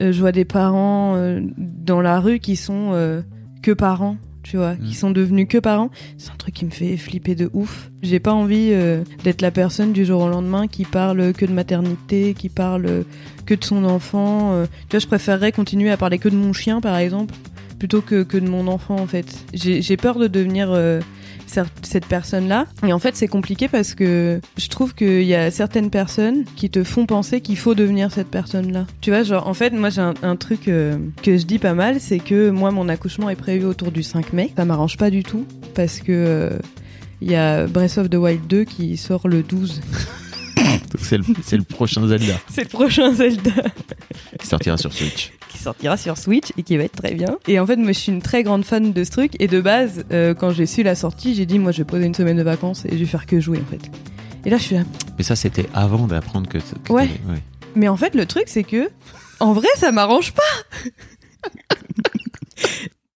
Euh, je vois des parents euh, dans la rue qui sont euh, que parents, tu vois, qui sont devenus que parents. C'est un truc qui me fait flipper de ouf. J'ai pas envie euh, d'être la personne du jour au lendemain qui parle que de maternité, qui parle que de son enfant. euh. Tu vois, je préférerais continuer à parler que de mon chien, par exemple, plutôt que, que de mon enfant, en fait. J'ai peur de devenir euh, cette personne-là. Et en fait, c'est compliqué parce que je trouve qu'il y a certaines personnes qui te font penser qu'il faut devenir cette personne-là. Tu vois, genre, en fait, moi, j'ai un, un truc euh, que je dis pas mal, c'est que moi, mon accouchement est prévu autour du 5 mai. Ça m'arrange pas du tout parce que euh, il y a Breath of the Wild 2 qui sort le 12. Donc c'est le, c'est le prochain Zelda c'est le prochain Zelda. qui sortira sur Switch. Qui sortira sur Switch et qui va être très bien. Et en fait, moi, je suis une très grande fan de ce truc. Et de base, euh, quand j'ai su la sortie, j'ai dit, moi, je vais poser une semaine de vacances et je vais faire que jouer, en fait. Et là, je suis là. Mais ça, c'était avant d'apprendre que. que Ouais. ouais. Mais en fait, le truc, c'est que, en vrai, ça m'arrange pas.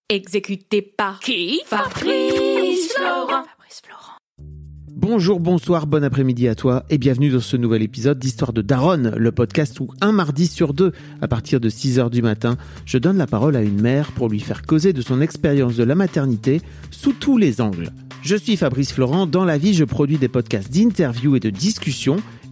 Exécuté par qui? Fabrice Florent. Bonjour, bonsoir, bon après-midi à toi et bienvenue dans ce nouvel épisode d'Histoire de Daronne, le podcast où un mardi sur deux, à partir de 6h du matin, je donne la parole à une mère pour lui faire causer de son expérience de la maternité sous tous les angles. Je suis Fabrice Florent, dans la vie je produis des podcasts d'interviews et de discussions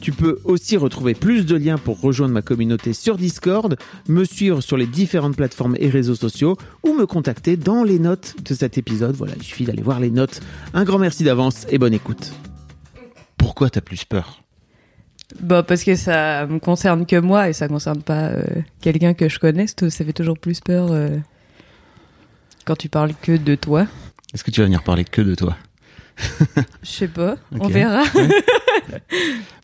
Tu peux aussi retrouver plus de liens pour rejoindre ma communauté sur Discord, me suivre sur les différentes plateformes et réseaux sociaux ou me contacter dans les notes de cet épisode. Voilà, il suffit d'aller voir les notes. Un grand merci d'avance et bonne écoute. Pourquoi t'as plus peur? Bah, parce que ça me concerne que moi et ça concerne pas euh, quelqu'un que je connaisse. Ça fait toujours plus peur euh, quand tu parles que de toi. Est-ce que tu vas venir parler que de toi? Je sais pas, on verra. Ouais.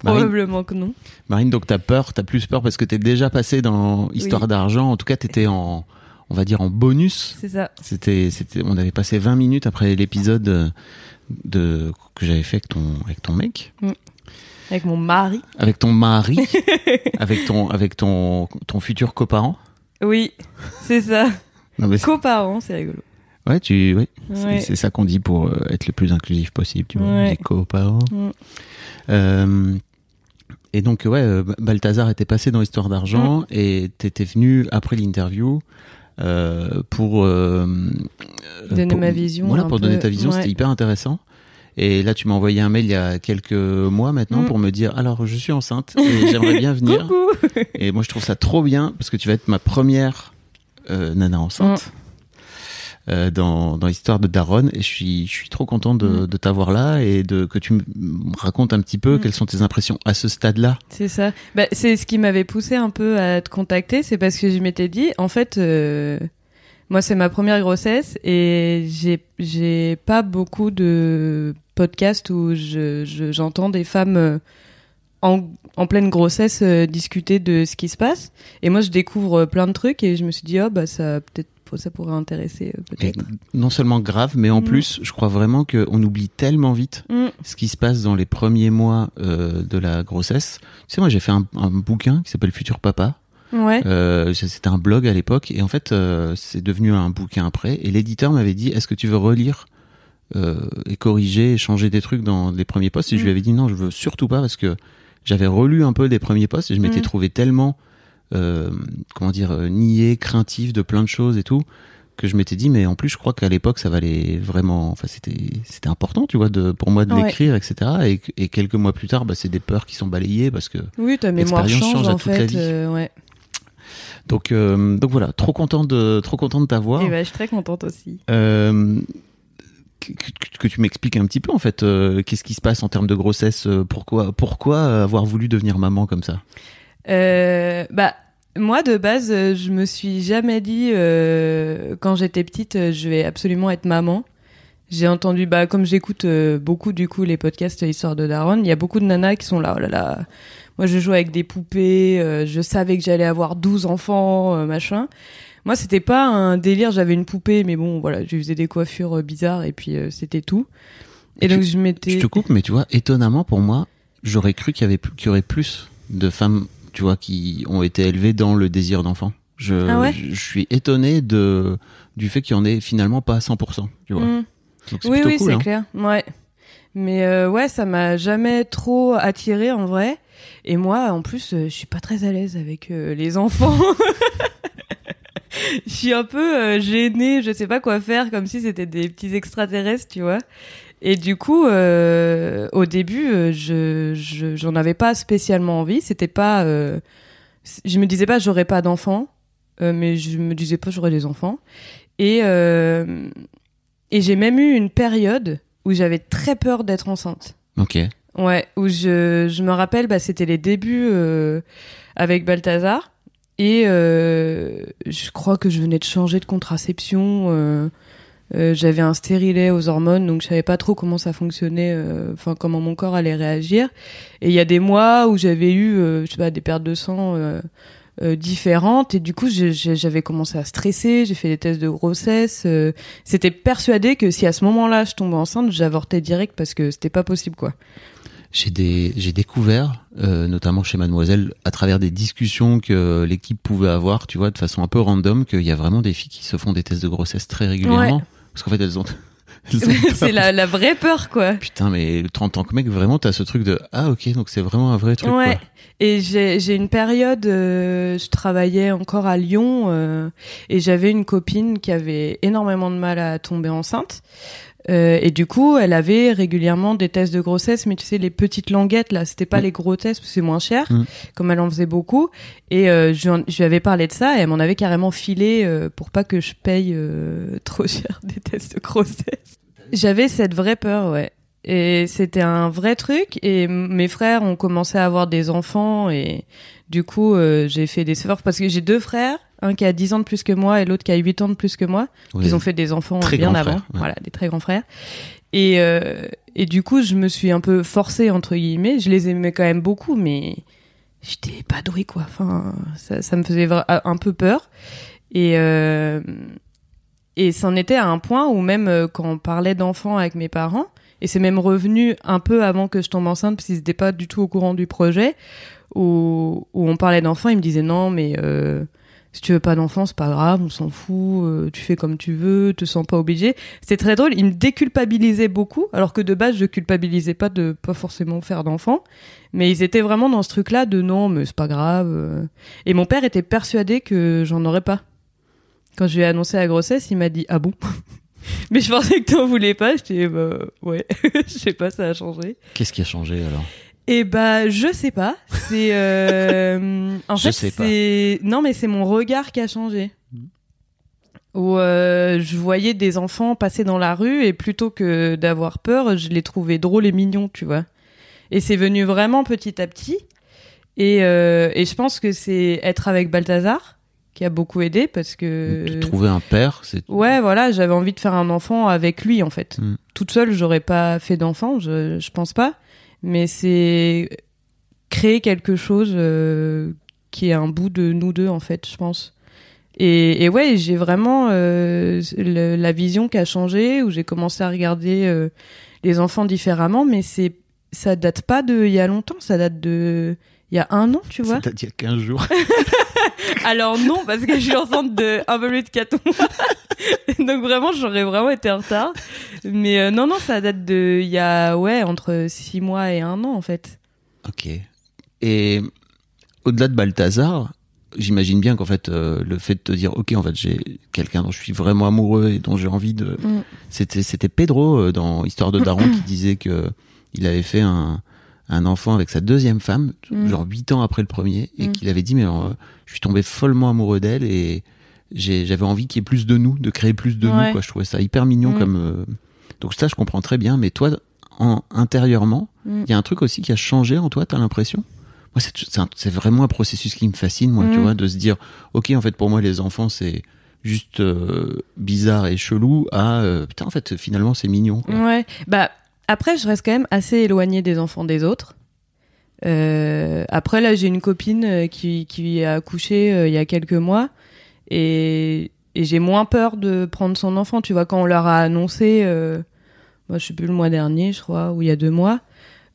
Marine, Probablement que non. Marine, donc t'as peur, t'as plus peur parce que t'es déjà passé dans Histoire Oui. d'argent. En tout cas, t'étais en, on va dire en bonus. C'est ça. C'était, c'était, on avait passé 20 minutes après l'épisode euh, de que j'avais fait avec ton, avec ton mec, Avec mon mari. avec ton mari, avec ton, avec ton, ton futur coparent. Oui, c'est ça. Coparents, c'est rigolo. Ouais, tu, ouais, c'est- Ouais. c'est ça qu'on dit pour euh, être le plus inclusif possible. Tu vois, Ouais. Mm. Euh, et donc ouais, euh, Balthazar était passé dans Histoire d'argent Mm. et t'étais venu après l'interview. euh, pour euh, Donner pour- ma vision Voilà, pour peu. donner ta vision, c'était hyper intéressant. Et là, tu m'as envoyé un mail il y a quelques mois maintenant Mm. pour me dire alors je suis enceinte et j'aimerais bien venir. Et moi, je trouve ça trop bien parce que tu vas être ma première euh, nana enceinte. Euh, dans, dans l'histoire de Daron. Et je suis, je suis trop content de, Mm. de t'avoir là et de que tu me racontes un petit peu Mm. quelles sont tes impressions à ce stade-là. C'est ça. Bah, c'est ce qui m'avait poussé un peu à te contacter, c'est parce que je m'étais dit, en fait, euh, moi c'est ma première grossesse et j'ai j'ai pas beaucoup de podcasts où je je- j'entends des femmes euh, en, en pleine grossesse discuter de ce qui se passe. Et moi je découvre plein de trucs et je me suis dit oh bah ça peut-être ça pourrait intéresser euh, peut-être. non seulement grave, mais en Mm. plus, je crois vraiment qu'on oublie tellement vite Mm. ce qui se passe dans les premiers mois euh, de la grossesse. Tu sais, moi, j'ai fait un, un bouquin qui s'appelle Futur Papa. Ouais. Euh, c'était un blog à l'époque et en fait, euh, c'est devenu un bouquin après. Et l'éditeur m'avait dit, est-ce que tu veux relire et corriger, et changer des trucs dans les premiers posts Et je Mm. lui avais dit non, je veux surtout pas parce que j'avais relu un peu les premiers posts et je m'étais trouvé tellement, comment dire, euh, niais, craintif de plein de choses et tout que je m'étais dit mais en plus je crois qu'à l'époque ça valait vraiment enfin c'était c'était important tu vois de pour moi de Ouais. l'écrire etc et, et quelques mois plus tard bah, c'est des peurs qui sont balayées parce que Oui, ta mémoire change change à en toute la fait. vie. euh, ouais. donc euh, donc voilà trop content de trop content de t'avoir Et bah, je suis très contente aussi. Euh, que, que- que tu m'expliques un petit peu en fait, euh, qu'est-ce qui se passe en termes de grossesse, euh, pourquoi, pourquoi avoir voulu devenir maman comme ça? Euh, bah, moi, de base, euh, je me suis jamais dit, euh, quand j'étais petite, euh, je vais absolument être maman. J'ai entendu, bah, comme j'écoute euh, beaucoup, du coup, les podcasts Histoire de Daron, il y a beaucoup de nanas qui sont là, oh là là, moi, je joue avec des poupées, euh, je savais que j'allais avoir 12 enfants, euh, machin. Moi, c'était pas un délire, j'avais une poupée, mais bon, voilà, je faisais des coiffures euh, bizarres, et puis euh, c'était tout. Et Tu- donc, je m'étais... Je te coupe, mais tu vois, étonnamment pour moi, j'aurais cru qu'il y avait plus- qu'il y aurait plus de femmes, tu vois, qui ont été élevées dans le désir d'enfant. Je, Ah ouais je, je suis étonné de du fait qu'il y en ait finalement pas à 100%, tu vois. Mm. Donc Oui, oui, cool. c'est hein. clair. Ouais. Mais euh, ouais, ça m'a jamais trop attiré en vrai. Et moi, en plus, euh, je suis pas très à l'aise avec euh, les enfants. Je suis un peu euh, gênée, je sais pas quoi faire, comme si c'était des petits extraterrestres, tu vois. Et du coup, euh, au début, euh, je je- j'en avais pas spécialement envie. C'était pas, euh, je me disais pas j'aurais pas d'enfants, mais je me disais pas j'aurais des enfants. Et et j'ai même eu une période où j'avais très peur d'être enceinte. Ok. Ouais, où je, je me rappelle, bah, c'était les débuts avec Balthazar. Et je crois que je venais de changer de contraception. Euh, J'avais un stérilet aux hormones, donc je savais pas trop comment ça fonctionnait, euh, enfin comment mon corps allait réagir. Et il y a des mois où j'avais eu, euh, je sais pas, des pertes de sang euh, euh, différentes, et du coup j'avais commencé à stresser. J'ai fait des tests de grossesse. euh, c'était persuadé que si à ce moment-là je tombais enceinte, j'avortais direct parce que c'était pas possible, quoi. J'ai des j'ai découvert, euh, notamment chez Mademoiselle, à travers des discussions que l'équipe pouvait avoir, tu vois, de façon un peu random, qu'il y a vraiment des filles qui se font des tests de grossesse très régulièrement, Ouais. Parce qu'en fait elles ont, c'est la, la vraie peur, quoi. Putain, mais en tant que mec, vraiment, t'as ce truc de ah ok, donc c'est vraiment un vrai truc. Ouais. Quoi. Et j'ai j'ai une période, euh, je travaillais encore à Lyon euh, et j'avais une copine qui avait énormément de mal à tomber enceinte. Euh, et du coup, elle avait régulièrement des tests de grossesse, mais tu sais, les petites languettes, là, c'était pas Mm. les gros tests, parce que c'est moins cher, Mm. comme elle en faisait beaucoup. Et euh, je, lui en- je lui avais parlé de ça, et elle m'en avait carrément filé euh, pour pas que je paye euh, trop cher des tests de grossesse. J'avais cette vraie peur, ouais. Et c'était un vrai truc. Et mes frères ont commencé à avoir des enfants. Et du coup, euh, j'ai fait des efforts parce que j'ai deux frères. Un qui a 10 ans de plus que moi et l'autre qui a 8 ans de plus que moi. Ouais. Ils ont fait des enfants Très bien avant. frères, ouais. Voilà, des très grands frères. Et, euh, et du coup, je me suis un peu forcée, entre guillemets. Je les aimais quand même beaucoup, mais j'étais pas douée, quoi. Enfin, ça, ça me faisait un peu peur. Et, euh, et c'en était à un point où même euh, quand on parlait d'enfants avec mes parents, et c'est même revenu un peu avant que je tombe enceinte, parce qu'ils n'étaient pas du tout au courant du projet, où, où on parlait d'enfants, ils me disaient non, mais euh, si tu veux pas d'enfants, c'est pas grave, on s'en fout, euh, tu fais comme tu veux, te sens pas obligé. C'était très drôle, ils me déculpabilisaient beaucoup, alors que de base, je culpabilisais pas de pas forcément faire d'enfants, mais ils étaient vraiment dans ce truc-là de non, mais c'est pas grave. euh. Et mon père était persuadé que j'en aurais pas. Quand je lui ai annoncé la grossesse, il m'a dit ah bon? Mais je pensais que t'en voulais pas. Je dis bah ouais, je sais pas, ça a changé. Qu'est-ce qui a changé alors? Et bah je sais pas. C'est euh, en Je fait sais pas. c'est non mais c'est mon regard qui a changé. Où euh, je voyais des enfants passer dans la rue et plutôt que d'avoir peur, je les trouvais drôles et mignons, tu vois. Et c'est venu vraiment petit à petit. Et, euh, et je pense que c'est être avec Balthazar qui a beaucoup aidé parce que De Trouver un père, c'est Ouais, voilà, j'avais envie de faire un enfant avec lui en fait. Mm. Toute seule, j'aurais pas fait d'enfant, je, je pense pas. Mais c'est créer quelque chose euh, qui est un bout de nous deux en fait, je pense. Et, et ouais, j'ai vraiment euh, le- la vision qui a changé, où j'ai commencé à regarder euh, les enfants différemment, mais c'est ça date pas de il y a longtemps, ça date de il y a un an, tu vois. a 15 jours. Alors non, parce que je suis enceinte de un peu plus de 4 mois. Donc vraiment, j'aurais vraiment été en retard. Mais euh, non, non, ça date de il y a ouais entre 6 mois et un an en fait. Ok. Et au-delà de Balthazar, j'imagine bien qu'en fait, euh, le fait de te dire, ok, en fait, j'ai quelqu'un dont je suis vraiment amoureux et dont j'ai envie de. Mm. C'était, c'était Pedro euh, dans Histoire de Daron qui disait que il avait fait un, un enfant avec sa deuxième femme, Mm. genre huit ans après le premier, et Mm. qu'il avait dit, mais euh, je suis tombé follement amoureux d'elle et j'avais envie qu'il y ait plus de nous, de créer plus de Ouais. nous, quoi. Je trouvais ça hyper mignon Mm. comme. euh, Donc ça, je comprends très bien. Mais toi, en, intérieurement, il y a un truc aussi qui a changé en toi, t'as l'impression? Moi, c'est- vraiment un processus qui me fascine, moi, tu vois, de se dire, ok, en fait, pour moi, les enfants, c'est juste euh, bizarre et chelou, à, euh, putain, en fait, finalement, c'est mignon. quoi. Ouais. Bah après, je reste quand même assez éloignée des enfants des autres. Euh, après là, j'ai une copine euh, qui qui a accouché euh, il y a quelques mois et et j'ai moins peur de prendre son enfant. Tu vois, quand on leur a annoncé, euh, moi je sais plus le mois dernier, je crois, ou il y a deux mois.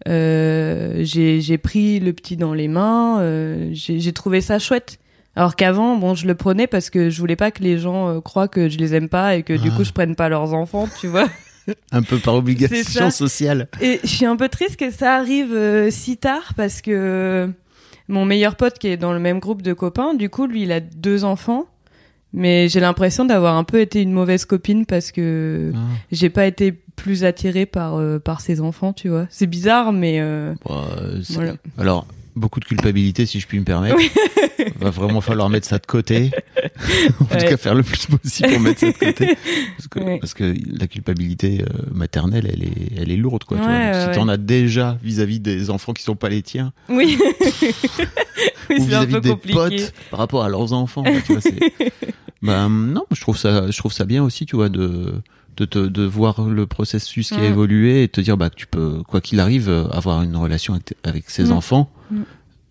Euh, j'ai pris le petit dans les mains, euh, j'ai trouvé ça chouette. Alors qu'avant, bon, je le prenais parce que je voulais pas que les gens croient que je les aime pas et que du Ah. coup je prenne pas leurs enfants, tu vois. Un peu par obligation sociale. Et je suis un peu triste que ça arrive euh, si tard parce que mon meilleur pote qui est dans le même groupe de copains, du coup, lui, il a deux enfants. Mais j'ai l'impression d'avoir un peu été une mauvaise copine parce que Ah. j'ai pas été plus attirée par, euh, par ses enfants, tu vois. C'est bizarre, mais euh, euh, c'est- Voilà. Alors, beaucoup de culpabilité, si je puis me permettre. Va vraiment falloir mettre ça de côté. en tout cas, faire le plus possible pour mettre ça de côté. Parce que, Ouais. parce que la culpabilité euh, maternelle, elle est, elle est lourde, quoi. tu vois. Donc, si t'en as déjà vis-à-vis des enfants qui sont pas les tiens, oui. oui, ou vis-à-vis des compliqué. potes par rapport à leurs enfants, tu vois, bah, non, je trouve ça, je trouve ça bien aussi, tu vois, de, de, te- de voir le processus qui a évolué et te dire bah, que tu peux, quoi qu'il arrive, euh, avoir une relation avec ses Mm. enfants, Mm.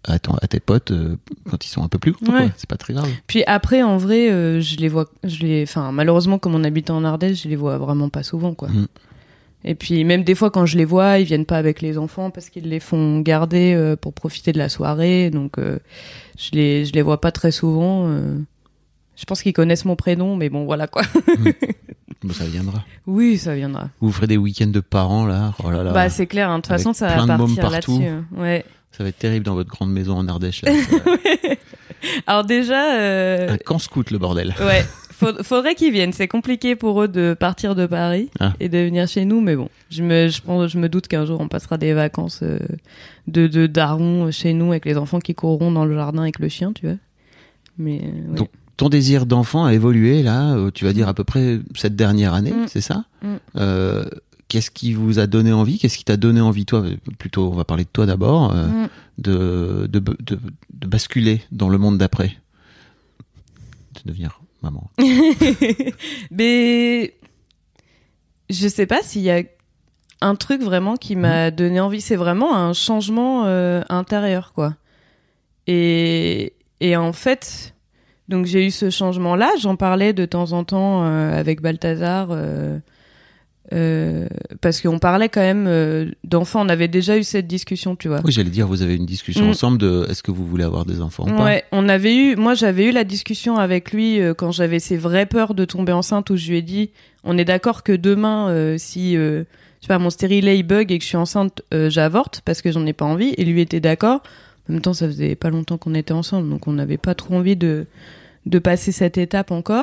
à, ton- à tes potes euh, quand ils sont un peu plus grands. Ouais. C'est pas très grave. Puis après, en vrai, euh, je les vois, je les, enfin, malheureusement, comme on habite en Ardèche, je les vois vraiment pas souvent, quoi. Mm. Et puis même des fois, quand je les vois, ils viennent pas avec les enfants parce qu'ils les font garder euh, pour profiter de la soirée, donc je les, je les vois pas très souvent. Je pense qu'ils connaissent mon prénom, mais bon, voilà quoi. Bon, ça viendra. oui, ça viendra. Vous ferez des week-ends de parents là. Oh là là. Bah c'est clair, hein. de toute façon, ça va partir là-dessus. hein. Ouais. Ça va être terrible dans votre grande maison en Ardèche. Là. Va- Alors déjà, euh, Un camp scout le bordel. Ouais, Faud- faudrait qu'ils viennent. C'est compliqué pour eux de partir de Paris Ah. et de venir chez nous, mais bon, je me, je pense, je me doute qu'un jour on passera des vacances euh, de, de daron chez nous avec les enfants qui courront dans le jardin avec le chien, tu vois. Mais euh, ouais. Donc, ton désir d'enfant a évolué là, euh, tu vas dire à peu près cette dernière année, Mm. c'est ça? Mm. Euh, Qu'est-ce qui vous a donné envie Qu'est-ce qui t'a donné envie, toi Plutôt, on va parler de toi d'abord, euh, Mm. de, de, de, de basculer dans le monde d'après De devenir maman. mais je sais pas s'il y a un truc vraiment qui m'a donné envie. C'est vraiment un changement euh, intérieur, quoi. Et, et en fait, donc j'ai eu ce changement-là. J'en parlais de temps en temps euh, avec Balthazar. Euh, parce qu'on parlait quand même euh, d'enfants, on avait déjà eu cette discussion, tu vois. Oui, j'allais dire, vous avez une discussion Mm. ensemble de est-ce que vous voulez avoir des enfants ou pas? Ouais, on avait eu, moi j'avais eu la discussion avec lui euh, quand j'avais ces vraies peurs de tomber enceinte où je lui ai dit, on est d'accord que demain, euh, si, euh, je sais pas, mon stérilet il bug et que je suis enceinte, euh, j'avorte parce que j'en ai pas envie. Et lui était d'accord. En même temps, ça faisait pas longtemps qu'on était ensemble, donc on n'avait pas trop envie de de passer cette étape encore.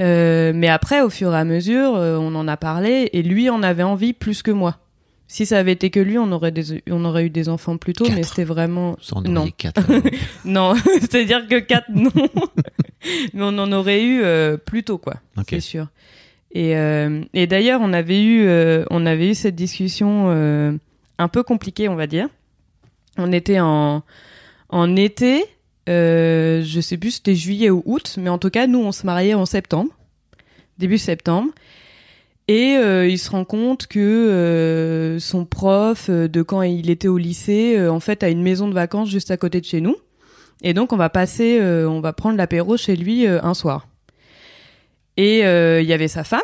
Euh, mais après, au fur et à mesure, euh, on en a parlé et lui en avait envie plus que moi. Si ça avait été que lui, on aurait des, on aurait eu des enfants plus tôt, mais Quatre. c'était vraiment non. quatre. Non, c'est-à-dire que 4, non. Mais on en aurait eu euh, plus tôt, quoi. Ok. C'est sûr. Et, euh, et d'ailleurs, on avait eu, euh, on avait eu cette discussion euh, un peu compliquée, on va dire. On était en, en été. Euh, je sais plus c'était juillet ou août, mais en tout cas, nous, on se mariait en septembre, début septembre. Et euh, il se rend compte que euh, son prof, euh, de quand il était au lycée, en fait, a une maison de vacances juste à côté de chez nous. Et donc, on va passer, on va prendre l'apéro chez lui un soir. Et il y avait sa femme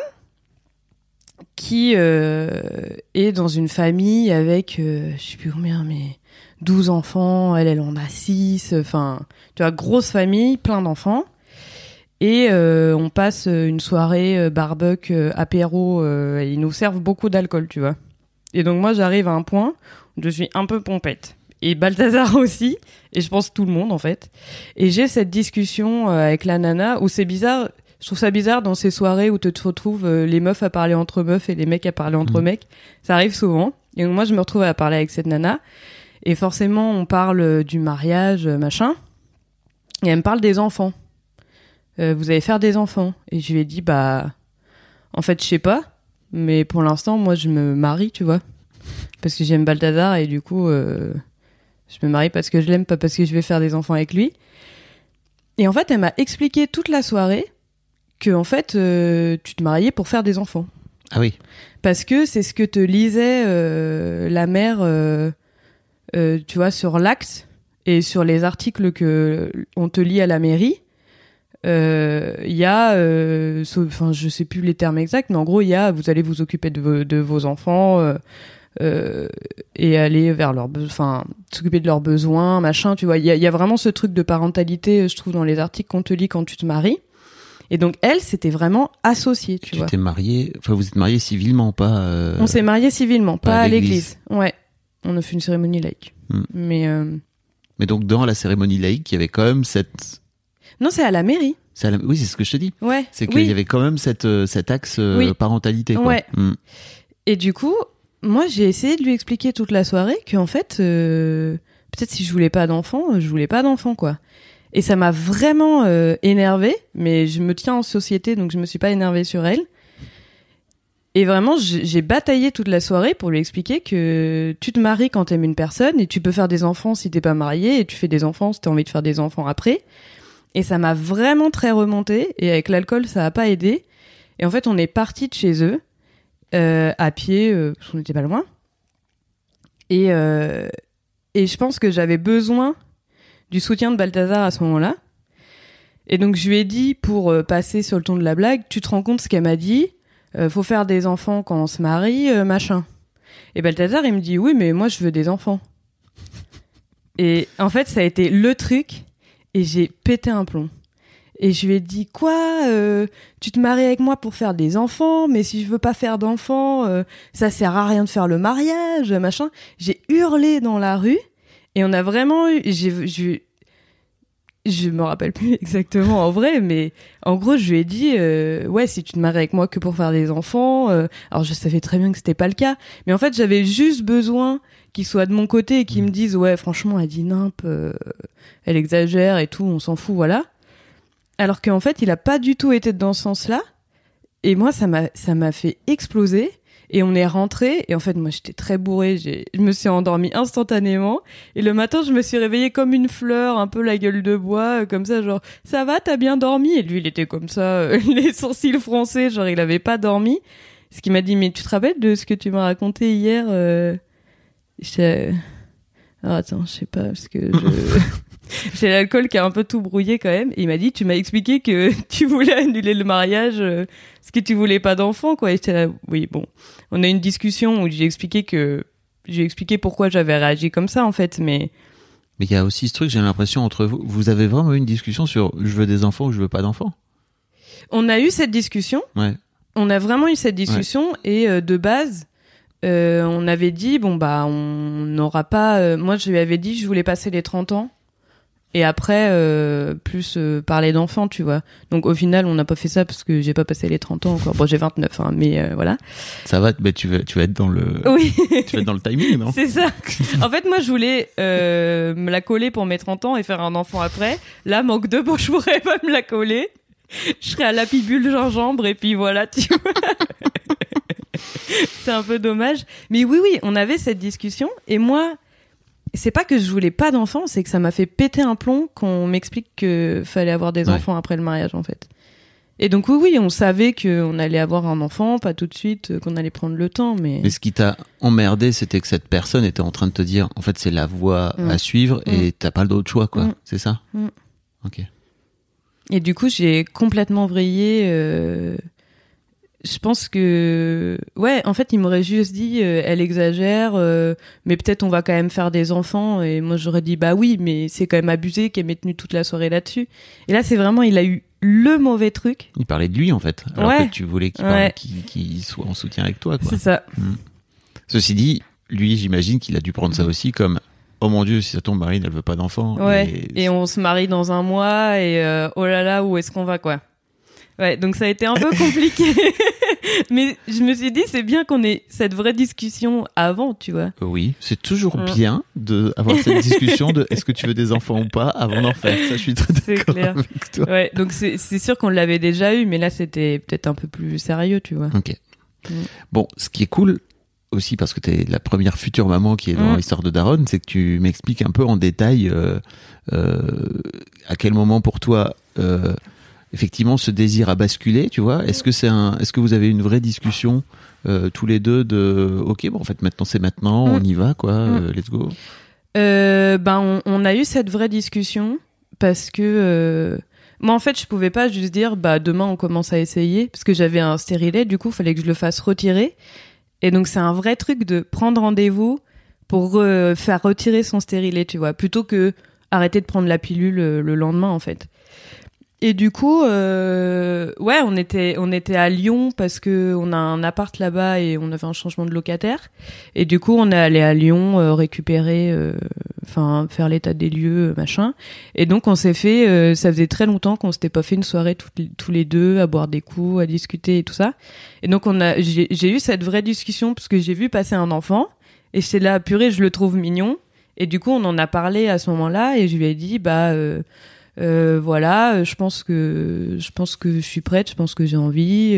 qui est dans une famille avec, je sais plus combien, mais 12 enfants. Elle, elle en a 6. Enfin, tu vois, grosse famille, plein d'enfants. Et euh, on passe une soirée euh, barbecue, euh, apéro, euh, et ils nous servent beaucoup d'alcool, tu vois. Et donc moi, j'arrive à un point où je suis un peu pompette. Et Balthazar aussi, et je pense tout le monde en fait. Et j'ai cette discussion euh, avec la nana où c'est bizarre. Je trouve ça bizarre dans ces soirées où tu te retrouves les meufs à parler entre meufs et les mecs à parler entre Mhm. mecs. Ça arrive souvent. Et donc moi, je me retrouve à parler avec cette nana. Et forcément, on parle euh, du mariage, euh, machin. Et elle me parle des enfants. Euh, vous allez faire des enfants. Et je lui ai dit, bah, en fait, je sais pas. Mais pour l'instant, moi, je me marie, tu vois. Parce que j'aime Balthazar et du coup, euh, je me marie parce que je l'aime, pas parce que je vais faire des enfants avec lui. Et en fait, elle m'a expliqué toute la soirée que, en fait, euh, tu te mariais pour faire des enfants. Ah oui. Parce que c'est ce que te lisait la mère, euh, euh, tu vois, sur l'acte et sur les articles que on te lit à la mairie. Euh, Il y a, euh, enfin, je sais plus les termes exacts, mais en gros, il y a, vous allez vous occuper de vos, de vos enfants euh, euh, et aller vers leurs, enfin, s'occuper de leurs besoins, machin. Tu vois, il y a, il y a vraiment ce truc de parentalité, je trouve, dans les articles qu'on te lit quand tu te maries. Et donc elle, c'était vraiment associé, tu Tu vois. t'es marié, enfin vous êtes marié civilement, pas. euh, On s'est marié civilement, pas, pas à l'église. Ouais. On a fait une cérémonie laïque. Hmm. Mais euh, Mais donc dans la cérémonie laïque, il y avait quand même cette. non, c'est à la mairie. c'est à la- Oui, c'est ce que je te dis. Ouais. C'est qu'il oui. y avait quand même cette, euh, cet axe euh, Oui. parentalité. Quoi. Ouais. Mm. Et du coup, moi, j'ai essayé de lui expliquer toute la soirée qu'en fait, euh, peut-être si je voulais pas d'enfant, je voulais pas d'enfant, quoi. Et ça m'a vraiment euh, énervée, mais je me tiens en société, donc je me suis pas énervée sur elle. Et vraiment, j'ai bataillé toute la soirée pour lui expliquer que tu te maries quand t'aimes une personne et tu peux faire des enfants si t'es pas marié et tu fais des enfants si t'as envie de faire des enfants après. Et ça m'a vraiment très remonté et avec l'alcool, ça a pas aidé. Et en fait, on est parti de chez eux euh, à pied, euh, parce qu'on n'était pas loin. Et, euh, et je pense que j'avais besoin du soutien de Balthazar à ce moment-là. Et donc je lui ai dit, pour euh, passer sur le ton de la blague, tu te rends compte ce qu'elle m'a dit? Euh, Faut faire des enfants quand on se marie, euh, machin. Et Balthazar, il me dit, oui, mais moi je veux des enfants. Et en fait, ça a été le truc, et j'ai pété un plomb. Et je lui ai dit quoi euh, Tu te maries avec moi pour faire des enfants, mais si je veux pas faire d'enfants, ça sert à rien de faire le mariage, machin. J'ai hurlé dans la rue et on a vraiment eu. J'ai, je, me rappelle plus exactement en vrai, mais en gros, je lui ai dit euh, ouais, si tu te maries avec moi que pour faire des enfants. euh, alors je savais très bien que c'était pas le cas, mais en fait, j'avais juste besoin qu'il soit de mon côté et qu'il me dise ouais, franchement, elle dit nimp, euh, elle exagère et tout, on s'en fout, voilà alors qu'en fait, il a pas du tout été dans ce sens-là. Et moi, ça m'a, ça m'a fait exploser. Et on est rentré. Et en fait, moi, j'étais très bourrée. Je me suis endormie instantanément. Et le matin, je me suis réveillée comme une fleur, un peu la gueule de bois, euh, comme ça, genre, ça va, t'as bien dormi? Et lui, il était comme ça, euh, les sourcils froncés, genre, il avait pas dormi. Ce qui m'a dit, mais tu te rappelles de ce que tu m'as raconté hier? Euh... J'étais, alors attends, je sais pas, parce que je... j'ai l'alcool qui a un peu tout brouillé quand même. Et il m'a dit, tu m'as expliqué que tu voulais annuler le mariage euh, parce que tu voulais pas d'enfant, quoi. Et j'étais là, oui, bon. On a eu une discussion où j'ai expliqué que, j'ai expliqué pourquoi j'avais réagi comme ça, en fait, mais Mais il y a aussi ce truc, j'ai l'impression, entre vous, vous avez vraiment eu une discussion sur je veux des enfants ou je veux pas d'enfants? On a eu cette discussion. Ouais. On a vraiment eu cette discussion et euh, de base, euh, on avait dit bon bah on n'aura pas. euh, moi je lui avais dit je voulais passer les 30 ans et après euh, plus euh, parler d'enfants tu vois. Donc au final on n'a pas fait ça parce que j'ai pas passé les 30 ans encore. Bon j'ai 29 hein, mais euh, voilà. Ça va, mais tu vas, tu vas être dans le, Oui. tu vas être dans le timing, non C'est ça. En fait, moi, je voulais me la coller pour mes 30 ans et faire un enfant après. Là, manque de peau, je pourrais pas me la coller. Je serais à la pibule gingembre et puis voilà, tu vois. C'est un peu dommage. Mais oui, oui, on avait cette discussion et moi, c'est pas que je voulais pas d'enfants, c'est que ça m'a fait péter un plomb qu'on m'explique que fallait avoir des Ouais. enfants après le mariage en fait. Et donc oui, oui, on savait qu'on allait avoir un enfant, pas tout de suite, euh, qu'on allait prendre le temps, mais, Mais ce qui t'a emmerdé, c'était que cette personne était en train de te dire, en fait, c'est la voie Mm. à suivre et t'as pas d'autre choix, quoi. Mm. C'est ça Mm. Ok. et du coup j'ai complètement vrillé. euh, Je pense que ouais, en fait, il m'aurait juste dit, euh, elle exagère, euh, mais peut-être on va quand même faire des enfants. Et moi j'aurais dit bah oui, mais c'est quand même abusé qu'elle m'ait tenu toute la soirée là-dessus. Et là c'est vraiment, il a eu le mauvais truc. Il parlait de lui, en fait. Alors Ouais. que tu voulais qu'il Ouais. soit en soutien avec toi, quoi. C'est ça. Ceci dit, lui, j'imagine qu'il a dû prendre ça aussi comme Oh mon dieu, si ça tombe, Marine, elle veut pas d'enfant. Ouais. Et, on se marie dans un mois et euh, oh là là, où est-ce qu'on va quoi Ouais, donc ça a été un peu compliqué. Mais je me suis dit, c'est bien qu'on ait cette vraie discussion avant, tu vois. Oui, c'est toujours Mm. bien de avoir cette discussion de est-ce que tu veux des enfants ou pas avant d'en faire. Ça, je suis très d'accord avec toi. Ouais, donc c'est c'est sûr qu'on l'avait déjà eu, mais là c'était peut-être un peu plus sérieux, tu vois. Ok. Mm. Bon, ce qui est cool aussi parce que tu es la première future maman qui est dans Mm. l'histoire de Daron, c'est que tu m'expliques un peu en détail euh, euh, à quel moment pour toi euh, effectivement ce désir a basculé, tu vois. Est-ce que c'est un, est-ce que vous avez une vraie discussion euh, tous les deux de ok bon en fait maintenant c'est maintenant, Mm. on y va quoi, euh, let's go. Euh, ben, on, on a eu cette vraie discussion parce que moi, en fait, je pouvais pas juste dire bah demain on commence à essayer parce que j'avais un stérilet, du coup, fallait que je le fasse retirer. Et donc, c'est un vrai truc de prendre rendez-vous pour faire retirer son stérilet, tu vois, plutôt que arrêter de prendre la pilule le lendemain, en fait. Et du coup, euh, ouais, on était, on était à Lyon parce que on a un appart là-bas et on avait un changement de locataire. Et du coup, on est allé à Lyon euh, récupérer, euh, enfin faire l'état des lieux, euh, machin. Et donc, on s'est fait, euh, ça faisait très longtemps qu'on s'était pas fait une soirée tous les deux à boire des coups, à discuter et tout ça. Et donc, on a, j'ai eu cette vraie discussion parce que j'ai vu passer un enfant et j'étais là, purée, je le trouve mignon. Et du coup, on en a parlé à ce moment-là et je lui ai dit, bah. Euh, euh, voilà, je pense que je pense que je suis prête, je pense que j'ai envie.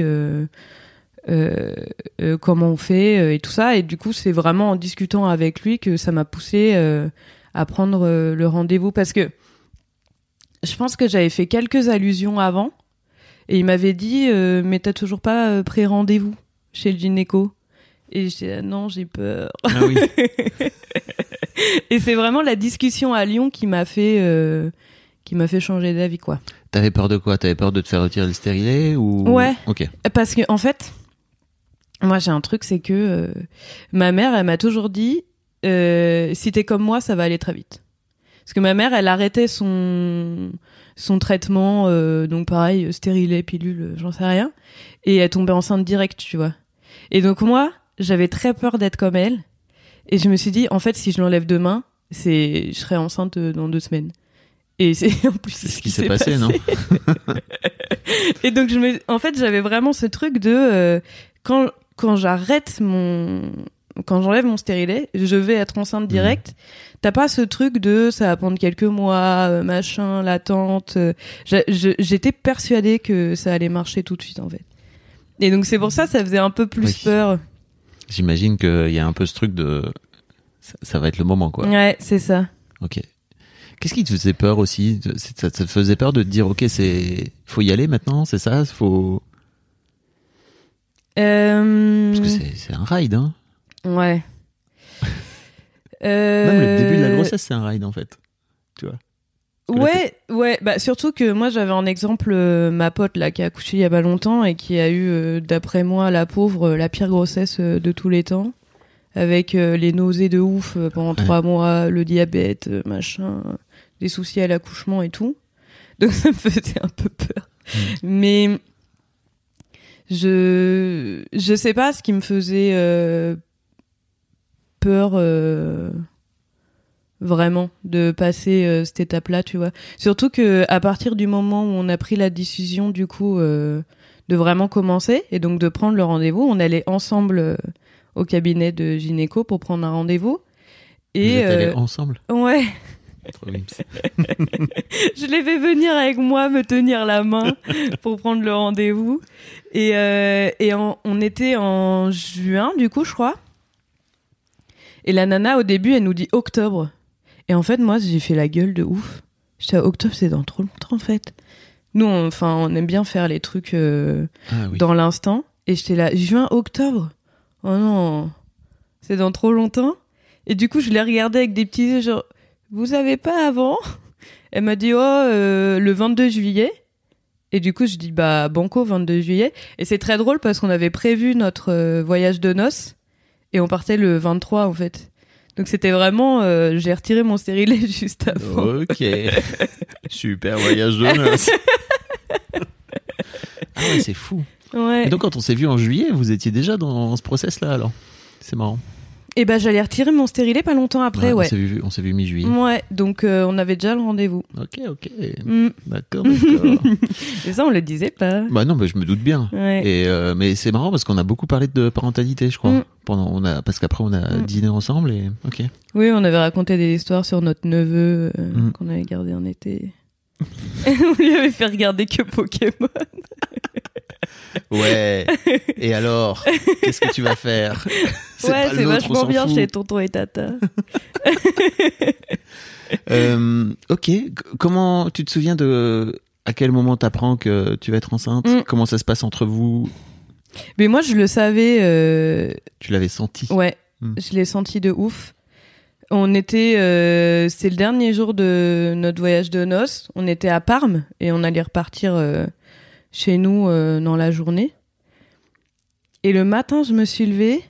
euh, euh, comment on fait euh, et tout ça. Et du coup, c'est vraiment en discutant avec lui que ça m'a poussé euh, à prendre le rendez-vous parce que je pense que j'avais fait quelques allusions avant et il m'avait dit euh, mais t'as toujours pas euh, pris rendez-vous chez le gynéco? Et j'étais là, non, j'ai peur. Ah oui. Et c'est vraiment la discussion à Lyon qui m'a fait euh, qui m'a fait changer d'avis quoi. T'avais peur de quoi? T'avais peur de te faire retirer le stérilet ou? Ouais. Ok. Parce que en fait, moi j'ai un truc, c'est que euh, ma mère, elle m'a toujours dit, euh, si t'es comme moi, ça va aller très vite. Parce que ma mère, elle arrêtait son son traitement, euh, donc pareil, stérilet, pilule, j'en sais rien, et elle tombait enceinte direct, tu vois. Et donc moi, j'avais très peur d'être comme elle, et je me suis dit, en fait, si je l'enlève demain, c'est, je serai enceinte dans deux semaines. Et c'est en plus C'est ce qui s'est passé, non Et donc je me, en fait, j'avais vraiment ce truc de euh, quand quand j'arrête mon quand j'enlève mon stérilet, je vais être enceinte direct. T'as pas ce truc de ça va prendre quelques mois, euh, machin, l'attente. euh, J'étais persuadée que ça allait marcher tout de suite en fait. Et donc c'est pour ça ça faisait un peu plus Oui. peur. J'imagine qu'il y a un peu ce truc de ça, ça va être le moment quoi. Ouais, c'est ça. Ok. Qu'est-ce qui te faisait peur aussi ça, te faisait peur de te dire ok c'est faut y aller maintenant c'est ça faut Euh... parce que c'est un ride hein. Ouais. Même le début de la Euh, grossesse c'est un ride en fait. Tu vois. Ouais, ouais, bah surtout que moi j'avais en exemple euh, ma pote là qui a accouché il y a pas longtemps et qui a eu, euh, d'après moi, la pauvre, euh, la pire grossesse de tous les temps, avec les nausées de ouf pendant Ouais. trois mois, le diabète, machin, des soucis à l'accouchement et tout. Donc ça me faisait un peu peur. Mais je je sais pas ce qui me faisait euh, peur. euh, vraiment de passer euh, cette étape-là, tu vois. Surtout que à partir du moment où on a pris la décision du coup de vraiment commencer et donc de prendre le rendez-vous, on allait ensemble au cabinet de gynéco pour prendre un rendez-vous. Vous Et êtes allés euh, ensemble? ouais. je l'ai fait venir avec moi, me tenir la main pour prendre le rendez-vous. Et, euh, et en- on était en juin, du coup, je crois. Et la nana, au début, elle nous dit octobre. Et en fait, moi, j'ai fait la gueule de ouf. J'étais à octobre, c'est dans trop longtemps, en fait. Nous, on- enfin, on aime bien faire les trucs euh, Ah oui. dans l'instant. Et j'étais là, juin, octobre? Oh non, c'est dans trop longtemps. Et du coup, je l'ai regardé avec des petits yeux, genre, vous savez pas avant Elle m'a dit, oh, euh, le 22 juillet. Et du coup, je dis, bah, banco, 22 juillet. Et c'est très drôle parce qu'on avait prévu notre euh, voyage de noces. Et on partait le 23, en fait. Donc c'était vraiment, euh, j'ai retiré mon stérilet juste avant. Ok. Super voyage de noces. ah ouais, c'est fou. Ouais. Et donc, quand on s'est vu en juillet, vous étiez déjà dans ce process-là, alors? C'est marrant. Et bah, j'allais retirer mon stérilet pas longtemps après, ouais. s'est vu, on s'est vu mi-juillet. Ouais, donc euh, on avait déjà le rendez-vous. Ok, ok. Mm. D'accord, d'accord. Et ça, on le disait pas. bah non, mais je me doute bien. Ouais. Et euh, mais c'est marrant parce qu'on a beaucoup parlé de parentalité, je crois. Mm. Pendant, on a, parce qu'après on a Mm. dîné ensemble et ok. Oui, on avait raconté des histoires sur notre neveu euh, qu'on avait gardé en été. on lui avait fait regarder que Pokémon. Ouais. et alors, qu'est-ce que tu vas faire? Ouais, pas c'est vachement bien fout. chez tonton et tata. Euh, ok. Comment tu te souviens de à quel moment t'apprends que tu vas être enceinte? Mm. Comment ça se passe entre vous? Mais moi, je le savais. euh, Tu l'avais senti? Ouais, Mm. je l'ai senti de ouf. On était, euh, c'est le dernier jour de notre voyage de noces. On était à Parme et on allait repartir chez nous euh, dans la journée. Et le matin, je me suis levée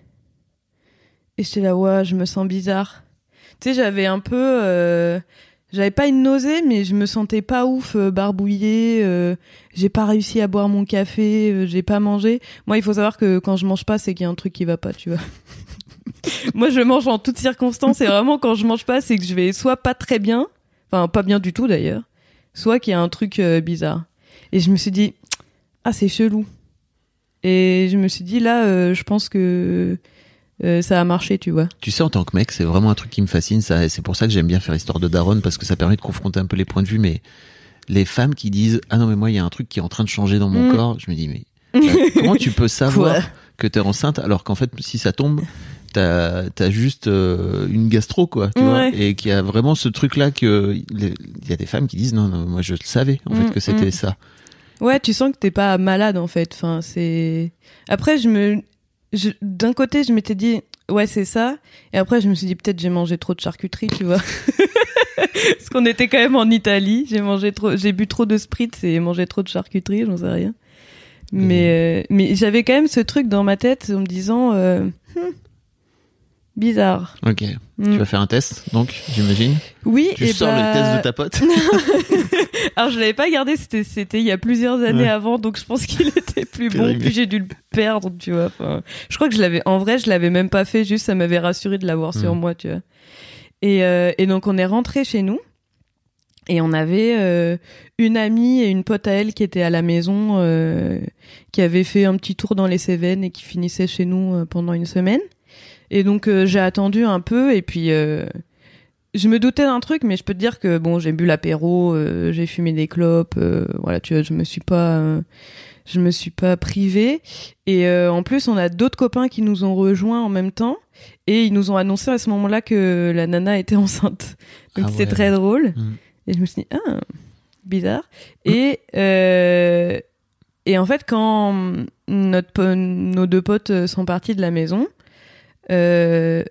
et j'étais là, ouais, je me sens bizarre. Tu sais, j'avais un peu, euh, j'avais pas une nausée, mais je me sentais pas ouf, euh, barbouillée. euh, j'ai pas réussi à boire mon café, j'ai pas mangé. Moi, il faut savoir que quand je mange pas, c'est qu'il y a un truc qui va pas, tu vois. Moi, je mange en toutes circonstances et vraiment, quand je mange pas, c'est que je vais soit pas très bien, enfin, pas bien du tout d'ailleurs, soit qu'il y a un truc bizarre. Et je me suis dit, ah, c'est chelou. Et je me suis dit, là, euh, je pense que euh, ça a marché, tu vois. Tu sais, en tant que mec, c'est vraiment un truc qui me fascine. Ça, c'est pour ça que j'aime bien faire Histoire de Daronne parce que ça permet de confronter un peu les points de vue. Mais les femmes qui disent ah non mais moi il y a un truc qui est en train de changer dans mon Mm. corps, je me dis mais comment tu peux savoir Quoi que t'es enceinte alors qu'en fait si ça tombe t'as as juste euh, une gastro quoi tu vois et qu'il y a vraiment ce truc là que il y a des femmes qui disent non non moi je le savais en fait Mm, que c'était mm. ça Ouais, tu sens que t'es pas malade en fait. Enfin, c'est. Après, je me. je- D'un côté, je m'étais dit, ouais, c'est ça. Et après, je me suis dit, peut-être j'ai mangé trop de charcuterie, tu vois. Parce qu'on était quand même en Italie. J'ai mangé trop. J'ai bu trop de spritz et mangé trop de charcuterie, j'en sais rien. Mais, euh, mais j'avais quand même ce truc dans ma tête en me disant, euh, Hmm, bizarre. ok tu vas faire un test donc j'imagine Oui, tu et sors bah- le test de ta pote Alors je l'avais pas gardé, c'était c'était il y a plusieurs années Ouais. avant, donc je pense qu'il était plus bon. Puis j'ai dû le perdre, tu vois. Enfin, je crois que je l'avais, en vrai, je l'avais même pas fait. Juste, ça m'avait rassuré de l'avoir sur Mm. moi, tu vois. Et, euh, et donc on est rentré chez nous et on avait euh, une amie et une pote à elle qui étaient à la maison, euh, qui avaient fait un petit tour dans les Cévennes et qui finissaient chez nous euh, pendant une semaine. Et donc euh, j'ai attendu un peu et puis euh, je me doutais d'un truc, mais je peux te dire que bon, j'ai bu l'apéro, euh, j'ai fumé des clopes, voilà, tu vois, je me suis pas, je me suis pas privée. Et en plus, on a d'autres copains qui nous ont rejoints en même temps, et ils nous ont annoncé à ce moment-là que la nana était enceinte. Donc Ah c'était ouais. très drôle. Mm. Et je me suis dit ah bizarre. Et euh, et en fait, quand notre nos deux potes sont partis de la maison. Euh,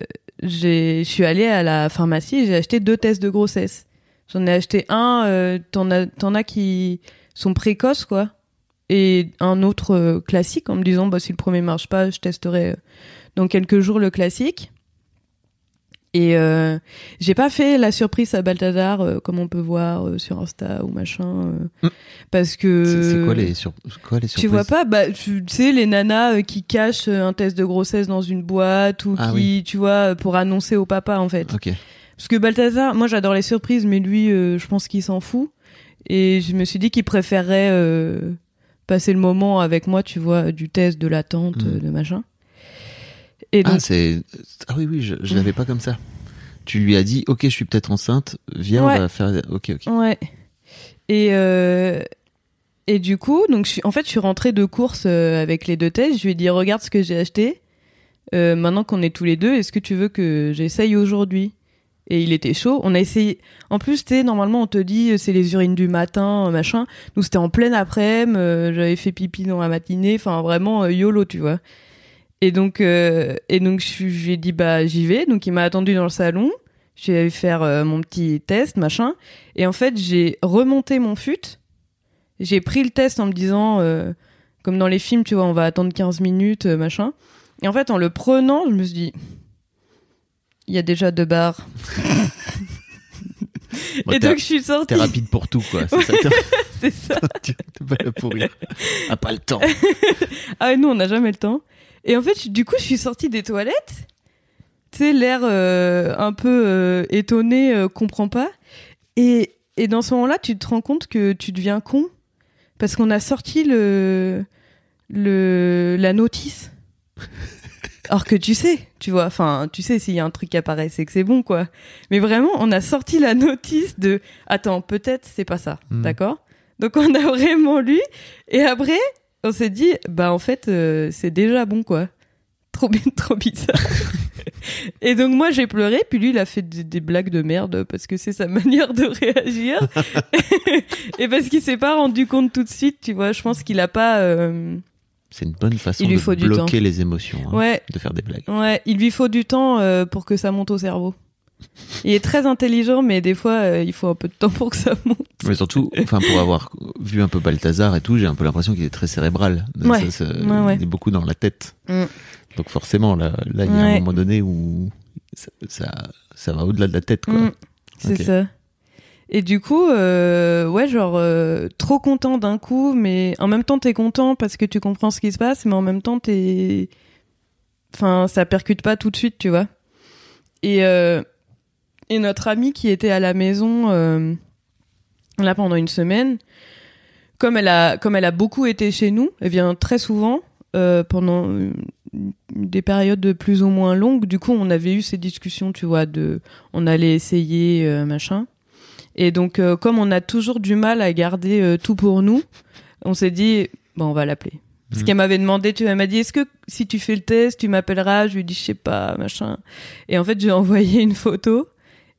je suis allée à la pharmacie j'ai acheté deux tests de grossesse. J'en ai acheté un, euh, t'en as, as qui sont précoces, quoi. Et un autre euh, classique en me disant, bah, si le premier marche pas, je testerai euh, dans quelques jours le classique. Et euh, j'ai pas fait la surprise à Balthazar, euh, comme on peut voir euh, sur Insta ou machin, euh, Mm. parce que. c'est quoi les sur quoi les Tu surprises? vois pas, bah, tu sais, les nanas qui cachent un test de grossesse dans une boîte ou Ah qui, tu vois, pour annoncer au papa, en fait. ok Parce que Balthazar, moi j'adore les surprises, mais lui, je pense qu'il s'en fout. Et je me suis dit qu'il préférerait passer le moment avec moi, tu vois, du test, de l'attente, Mm. de machin. Et donc, ah c'est ah oui oui je, je l'avais pas comme ça tu lui as dit ok je suis peut-être enceinte viens Ouais. on va faire ok ok Ouais. Et euh, et du coup, donc je suis, en fait, je suis rentrée de course euh, avec les deux tests. Je lui ai dit regarde ce que j'ai acheté. Euh, maintenant qu'on est tous les deux, est-ce que tu veux que j'essaye aujourd'hui? Et il était chaud. On a essayé. En plus, tu normalement, on te dit c'est les urines du matin, machin. Nous, c'était en pleine après-midi. J'avais fait pipi dans la matinée. Enfin, vraiment yolo, tu vois. Et donc, euh, et donc, j'ai dit bah j'y vais. Donc, il m'a attendu dans le salon. J'ai allé faire euh, mon petit test, machin. Et en fait, j'ai remonté mon fut. J'ai pris le test en me disant, euh, comme dans les films, tu vois, on va attendre 15 minutes, euh, machin. Et en fait, en le prenant, je me suis dit, il y a déjà deux barres. Bon, et t'es- donc, je suis sortie. T'es rapide pour tout, quoi. C'est ça, t'es- ça. pas là pour rire. Ah, pas le temps. Ah, nous, on n'a jamais le temps. Et en fait, du coup, je suis sortie des toilettes. Tu sais, l'air euh, un peu euh, étonné, euh, comprend pas. Et, et dans ce moment-là, tu te rends compte que tu deviens con. Parce qu'on a sorti le, le, la notice. Alors que tu sais, tu vois, enfin, tu sais, s'il y a un truc qui apparaît, c'est que c'est bon, quoi. Mais vraiment, on a sorti la notice de, attends, peut-être c'est pas ça, Hmm. d'accord? Donc on a vraiment lu, et après, on s'est dit, bah en fait, euh, c'est déjà bon, quoi. Trop bien, trop bizarre. et donc moi, j'ai pleuré, puis lui, il a fait des, des blagues de merde, parce que c'est sa manière de réagir. et parce qu'il s'est pas rendu compte tout de suite, tu vois, je pense qu'il a pas... euh, C'est une bonne façon Il lui de faut du bloquer temps. les émotions, hein, Ouais, de faire des blagues. Ouais, il lui faut du temps euh, pour que ça monte au cerveau. Il est très intelligent, mais des fois, euh, il faut un peu de temps pour que ça monte. Mais surtout, enfin, pour avoir vu un peu Balthazar et tout, j'ai un peu l'impression qu'il est très cérébral. Ouais. Ça, ça- Ouais, ouais. Il est beaucoup dans la tête. Mm. Donc forcément, là, là, il y a un moment donné où ça, ça, ça va au-delà de la tête, quoi. Mm, c'est ça. Et du coup, euh, ouais, genre, euh, trop content d'un coup, mais en même temps, t'es content parce que tu comprends ce qui se passe, mais en même temps, t'es. Enfin, ça percute pas tout de suite, tu vois. Et, et notre amie qui était à la maison, euh, là, pendant une semaine, comme elle, a, comme elle a beaucoup été chez nous, elle vient très souvent, euh, pendant des périodes plus ou moins longues. Du coup, on avait eu ces discussions, tu vois, de on allait essayer, euh, machin. Et donc, euh, comme on a toujours du mal à garder euh, tout pour nous, on s'est dit, bon, on va l'appeler. Parce Mhm. qu'elle m'avait demandé, tu vois, elle m'a dit, est-ce que si tu fais le test, tu m'appelleras? Je lui ai dit, je sais pas, machin. Et en fait, j'ai envoyé une photo.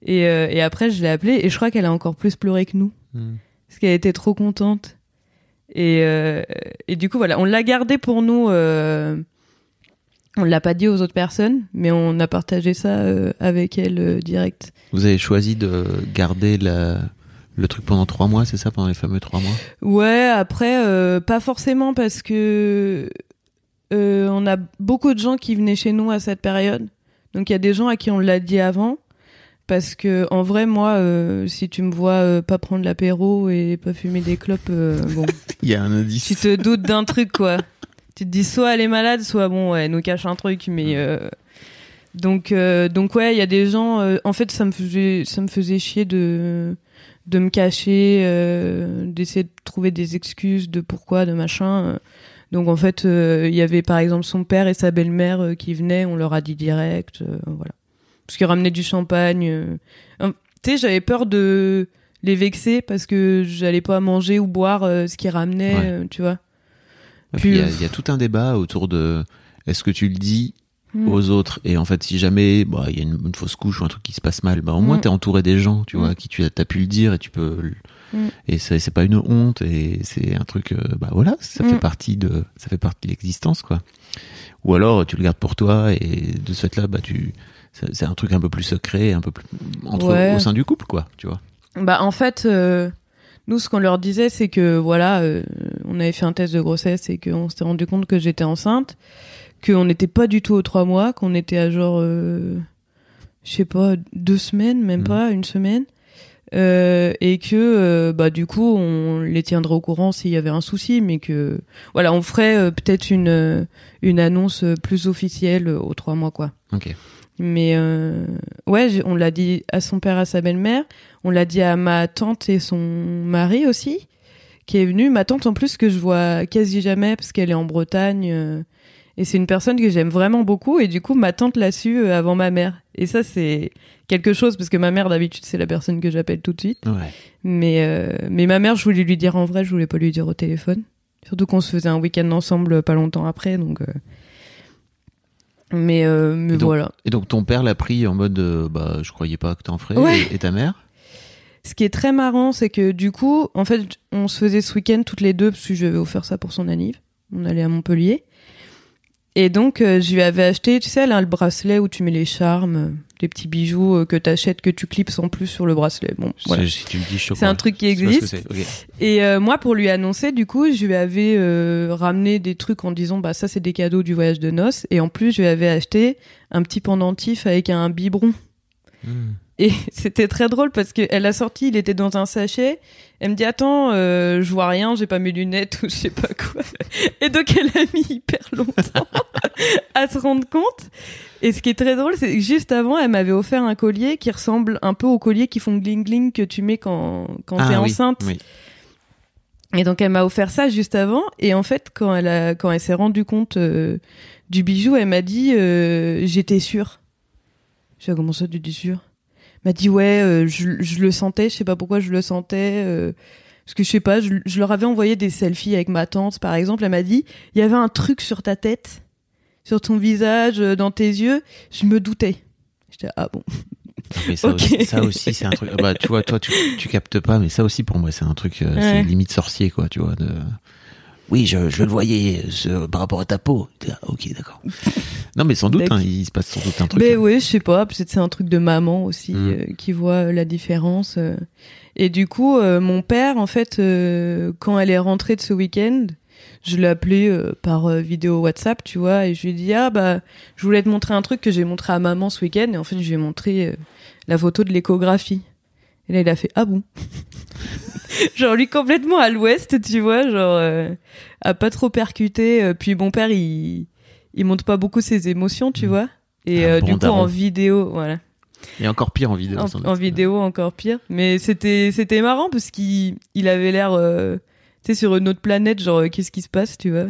Et, euh, et après, je l'ai appelée. Et je crois qu'elle a encore plus pleuré que nous. Mm. Parce qu'elle était trop contente. Et, euh, et du coup, voilà, on l'a gardé pour nous. euh, on l'a pas dit aux autres personnes, mais on a partagé ça euh, avec elle euh, direct. Vous avez choisi de garder la, le truc pendant trois mois, c'est ça, pendant les fameux trois mois? Ouais, après, euh, pas forcément parce que on a beaucoup de gens qui venaient chez nous à cette période. Donc il y a des gens à qui on l'a dit avant. Parce que en vrai, moi, euh, si tu me vois euh, pas prendre l'apéro et pas fumer des clopes, euh, bon, Il y a un indice. tu te doutes d'un truc, quoi. Tu te dis soit elle est malade, soit bon, ouais, elle nous cache un truc, mais euh, donc euh, donc ouais, il y a des gens. euh, en fait, ça me faisait ça me faisait chier de de me cacher, euh, d'essayer de trouver des excuses de pourquoi, de machin. Donc en fait, euh, il y avait par exemple son père et sa belle-mère qui venaient, on leur a dit direct, euh, voilà. Parce qu'ils ramenaient du champagne. euh. Hum, Tu sais, j'avais peur de les vexer parce que j'allais pas manger ou boire euh, ce qu'ils ramenaient, Ouais. euh, tu vois. Et puis, Il y, a- y tout un débat autour de est-ce que tu le dis Mm. aux autres? Et en fait si jamais bah il y a une, une fausse couche ou un truc qui se passe mal bah au moins Mm. t'es entouré des gens tu vois Mm. à qui tu as, pu le dire et tu peux le- Mm. et c'est pas une honte et c'est un truc euh, bah voilà ça fait partie de ça fait partie de l'existence quoi ou alors tu le gardes pour toi et de ce fait là bah tu c'est un truc un peu plus secret un peu plus entre Ouais. au sein du couple quoi tu vois Bah en fait, euh, nous ce qu'on leur disait c'est que voilà, euh, on avait fait un test de grossesse et qu'on s'était rendu compte que j'étais enceinte, qu'on n'était pas du tout aux trois mois, qu'on était à genre, euh, je sais pas, deux semaines, même Mhm. pas une semaine, euh, et que euh, bah du coup on les tiendrait au courant s'il y avait un souci, mais que voilà, on ferait euh, peut-être une une annonce plus officielle aux trois mois quoi. ok Mais euh, ouais, on l'a dit à son père, à sa belle-mère. On l'a dit à ma tante et son mari aussi, qui est venu. Ma tante en plus que je vois quasi jamais parce qu'elle est en Bretagne. euh, et c'est une personne que j'aime vraiment beaucoup. Et du coup, ma tante l'a su euh, avant ma mère. Et ça, c'est quelque chose parce que ma mère, d'habitude, c'est la personne que j'appelle tout de suite. ouais Mais, mais ma mère, je voulais lui dire en vrai, je voulais pas lui dire au téléphone. Surtout qu'on se faisait un week-end ensemble pas longtemps après. Donc. Mais, euh, mais Et donc- voilà. Et donc ton père l'a pris en mode, euh, bah, je croyais pas que t'en ferais. Ouais. Et, et ta mère? Ce qui est très marrant, c'est que du coup, en fait, on se faisait ce week-end toutes les deux, parce que je lui avais offert ça pour son anniv. On allait à Montpellier. Et donc, euh, je lui avais acheté, tu sais, là, le bracelet où tu mets les charmes, euh, des petits bijoux euh, que t'achètes, que tu clips en plus sur le bracelet. Bon, voilà. Si tu me dis, je C'est un truc qui ce que existe. Et euh, moi, pour lui annoncer, du coup, je lui avais euh, ramené des trucs en disant, bah ça, c'est des cadeaux du voyage de noces. Et en plus, je lui avais acheté un petit pendentif avec un biberon. Hmm. Et c'était très drôle parce qu'elle a sorti, il était dans un sachet. Elle me dit attends, euh, je vois rien, j'ai pas mes lunettes ou je sais pas quoi. Et donc elle a mis hyper longtemps à se rendre compte. Et ce qui est très drôle, c'est que juste avant, elle m'avait offert un collier qui ressemble un peu aux colliers qui font gling gling que tu mets quand quand Ah t'es oui, enceinte. oui. Et donc elle m'a offert ça juste avant. Et en fait, quand elle a, quand elle s'est rendue compte euh, du bijou, elle m'a dit euh, j'étais sûre. Je sais comment ça tu dis sûre? M'a dit ouais, euh, je, je le sentais. Je sais pas pourquoi je le sentais. euh, parce que je sais pas, je, je leur avais envoyé des selfies avec ma tante, par exemple. Elle m'a dit il y avait un truc sur ta tête, sur ton visage, euh, dans tes yeux. Je me doutais. J'étais ah bon. Non, mais ça, aussi, ça aussi, c'est un truc. Bah, tu vois, toi, tu, tu captes pas, mais ça aussi, pour moi, c'est un truc, Ouais. c'est limite sorcier, quoi, tu vois. De... Oui, je, je le voyais ce- par rapport à ta peau. Ah, ok, d'accord. Non, mais sans doute, hein, il se passe sans doute un truc. Mais hein. oui, je sais pas, peut-être c'est un truc de maman aussi Mm. euh, qui voit la différence. euh. Et du coup, euh, mon père, en fait, euh, quand elle est rentrée de ce week-end, je l'ai appelé euh, par euh, vidéo WhatsApp, tu vois, et je lui ai dit ah bah je voulais te montrer un truc que j'ai montré à maman ce week-end, et en fait je lui ai montré euh, la photo de l'échographie. Et là il a fait ah bon? genre lui complètement à l'ouest, tu vois, genre euh, a pas trop percuté. euh, puis mon père il il montre pas beaucoup ses émotions, tu Mm. vois. Et Un euh, bon du coup daron. en vidéo, voilà. Et encore pire en vidéo. En, en vidéo encore pire. Mais c'était c'était marrant parce qu'il il avait l'air euh, tu sais sur une autre planète genre euh, qu'est-ce qui se passe, tu vois?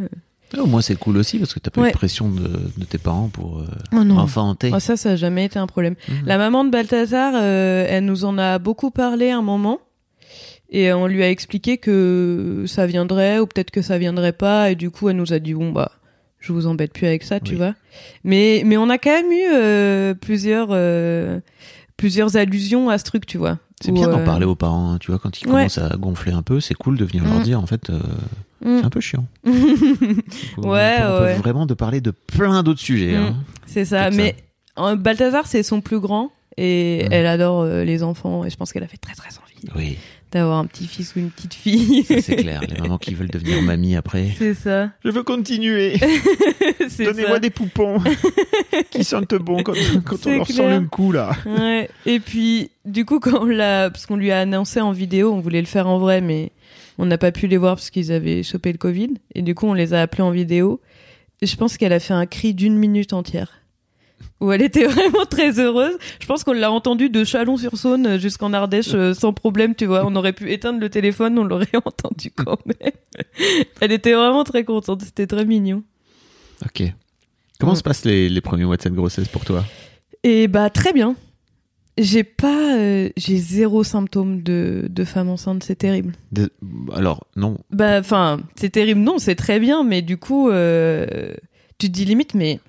Au moins, c'est cool aussi parce que t'as pas eu Ouais. de pression de, de tes parents pour euh, Oh enfanter. Ah, ça ça a jamais été un problème. Mhm. La maman de Balthazar, euh, elle nous en a beaucoup parlé un moment. Et on lui a expliqué que ça viendrait ou peut-être que ça viendrait pas. Et du coup, elle nous a dit bon bah, je vous embête plus avec ça, tu vois. Mais mais on a quand même eu euh, plusieurs euh, plusieurs allusions à ce truc, tu vois. C'est bien d'en parler aux parents, hein, tu vois, quand ils Ouais. commencent à gonfler un peu, c'est cool de venir leur Mm. dire, en fait, euh, mm. c'est un peu chiant. Ouais, on peut, on peut ouais. vraiment de parler de plein d'autres sujets. Mm. hein. C'est ça. Mais Balthazar, c'est son plus grand. Et Mhm. elle adore euh, les enfants. Et je pense qu'elle a fait très très envie Oui, d'avoir un petit-fils ou une petite fille. c'est clair. Les mamans qui veulent devenir mamie après. c'est ça. Je veux continuer. c'est Donnez-moi des poupons qui sentent bon quand, quand on C'est leur sent le coup là. Ouais. Et puis, du coup, quand on l'a, parce qu'on lui a annoncé en vidéo, on voulait le faire en vrai, mais on n'a pas pu les voir parce qu'ils avaient chopé le Covid. Et du coup, on les a appelés en vidéo. Et je pense qu'elle a fait un cri d'une minute entière. Où elle était vraiment très heureuse. Je pense qu'on l'a entendu de Chalon-sur-Saône jusqu'en Ardèche euh, sans problème, tu vois. On aurait pu éteindre le téléphone, on l'aurait entendu quand même. Elle était vraiment très contente, c'était très mignon. Ok. Comment Mm. se passent les, les premiers mois de cette grossesse pour toi? Et bah très bien. J'ai pas, euh, j'ai zéro symptôme de, de femme enceinte, c'est terrible. De- Alors, non. Bah enfin, c'est terrible, non, c'est très bien, mais du coup, euh, tu te dis limite, mais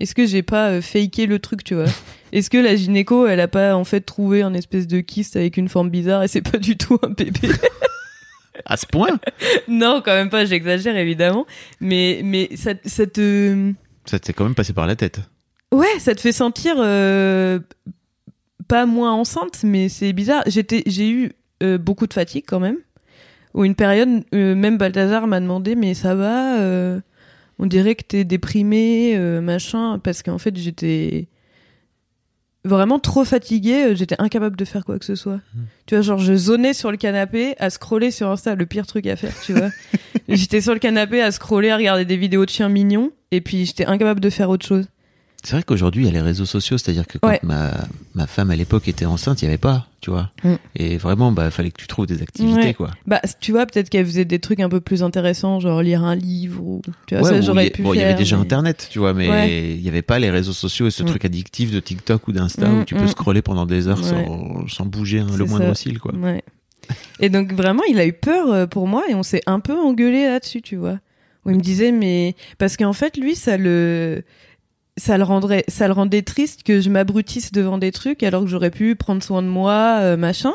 est-ce que j'ai pas euh, faké le truc, tu vois? Est-ce que la gynéco, elle a pas en fait trouvé un espèce de kyste avec une forme bizarre et c'est pas du tout un bébé? À ce point? Non, quand même pas, j'exagère évidemment, mais mais ça, ça te Ça t'est quand même passé par la tête. Ouais, ça te fait sentir euh, pas moins enceinte, mais c'est bizarre. J'étais, j'ai eu euh, beaucoup de fatigue quand même. Ou une période, euh, même Balthazar m'a demandé, mais ça va euh, On dirait que t'es déprimé, euh, machin, parce qu'en fait j'étais vraiment trop fatiguée. J'étais incapable de faire quoi que ce soit. Tu vois, genre je zonais sur le canapé à scroller sur Insta, le pire truc à faire, tu vois. j'étais sur le canapé à scroller, à regarder des vidéos de chiens mignons, et puis j'étais incapable de faire autre chose. C'est vrai qu'aujourd'hui, il y a les réseaux sociaux, c'est-à-dire que quand Ouais. ma, ma femme à l'époque était enceinte, il n'y avait pas, tu vois. Mm. Et vraiment, bah, fallait que tu trouves des activités, Ouais. quoi. Bah, tu vois, peut-être qu'elle faisait des trucs un peu plus intéressants, genre lire un livre ou. Tu vois, Ouais, ça, j'aurais pu bon, il y avait déjà mais- Internet, tu vois, mais il n'y avait pas les réseaux sociaux et ce Mm. truc addictif de TikTok ou d'Insta Mm, où tu peux scroller pendant des heures sans, sans bouger hein, le moindre cil, quoi. Ouais. Et donc, vraiment, il a eu peur euh, pour moi et on s'est un peu engueulé là-dessus, tu vois. Où il me disait, mais. Parce qu'en fait, lui, ça le. Ça le rendrait, ça le rendait triste que je m'abrutisse devant des trucs alors que j'aurais pu prendre soin de moi, euh, machin.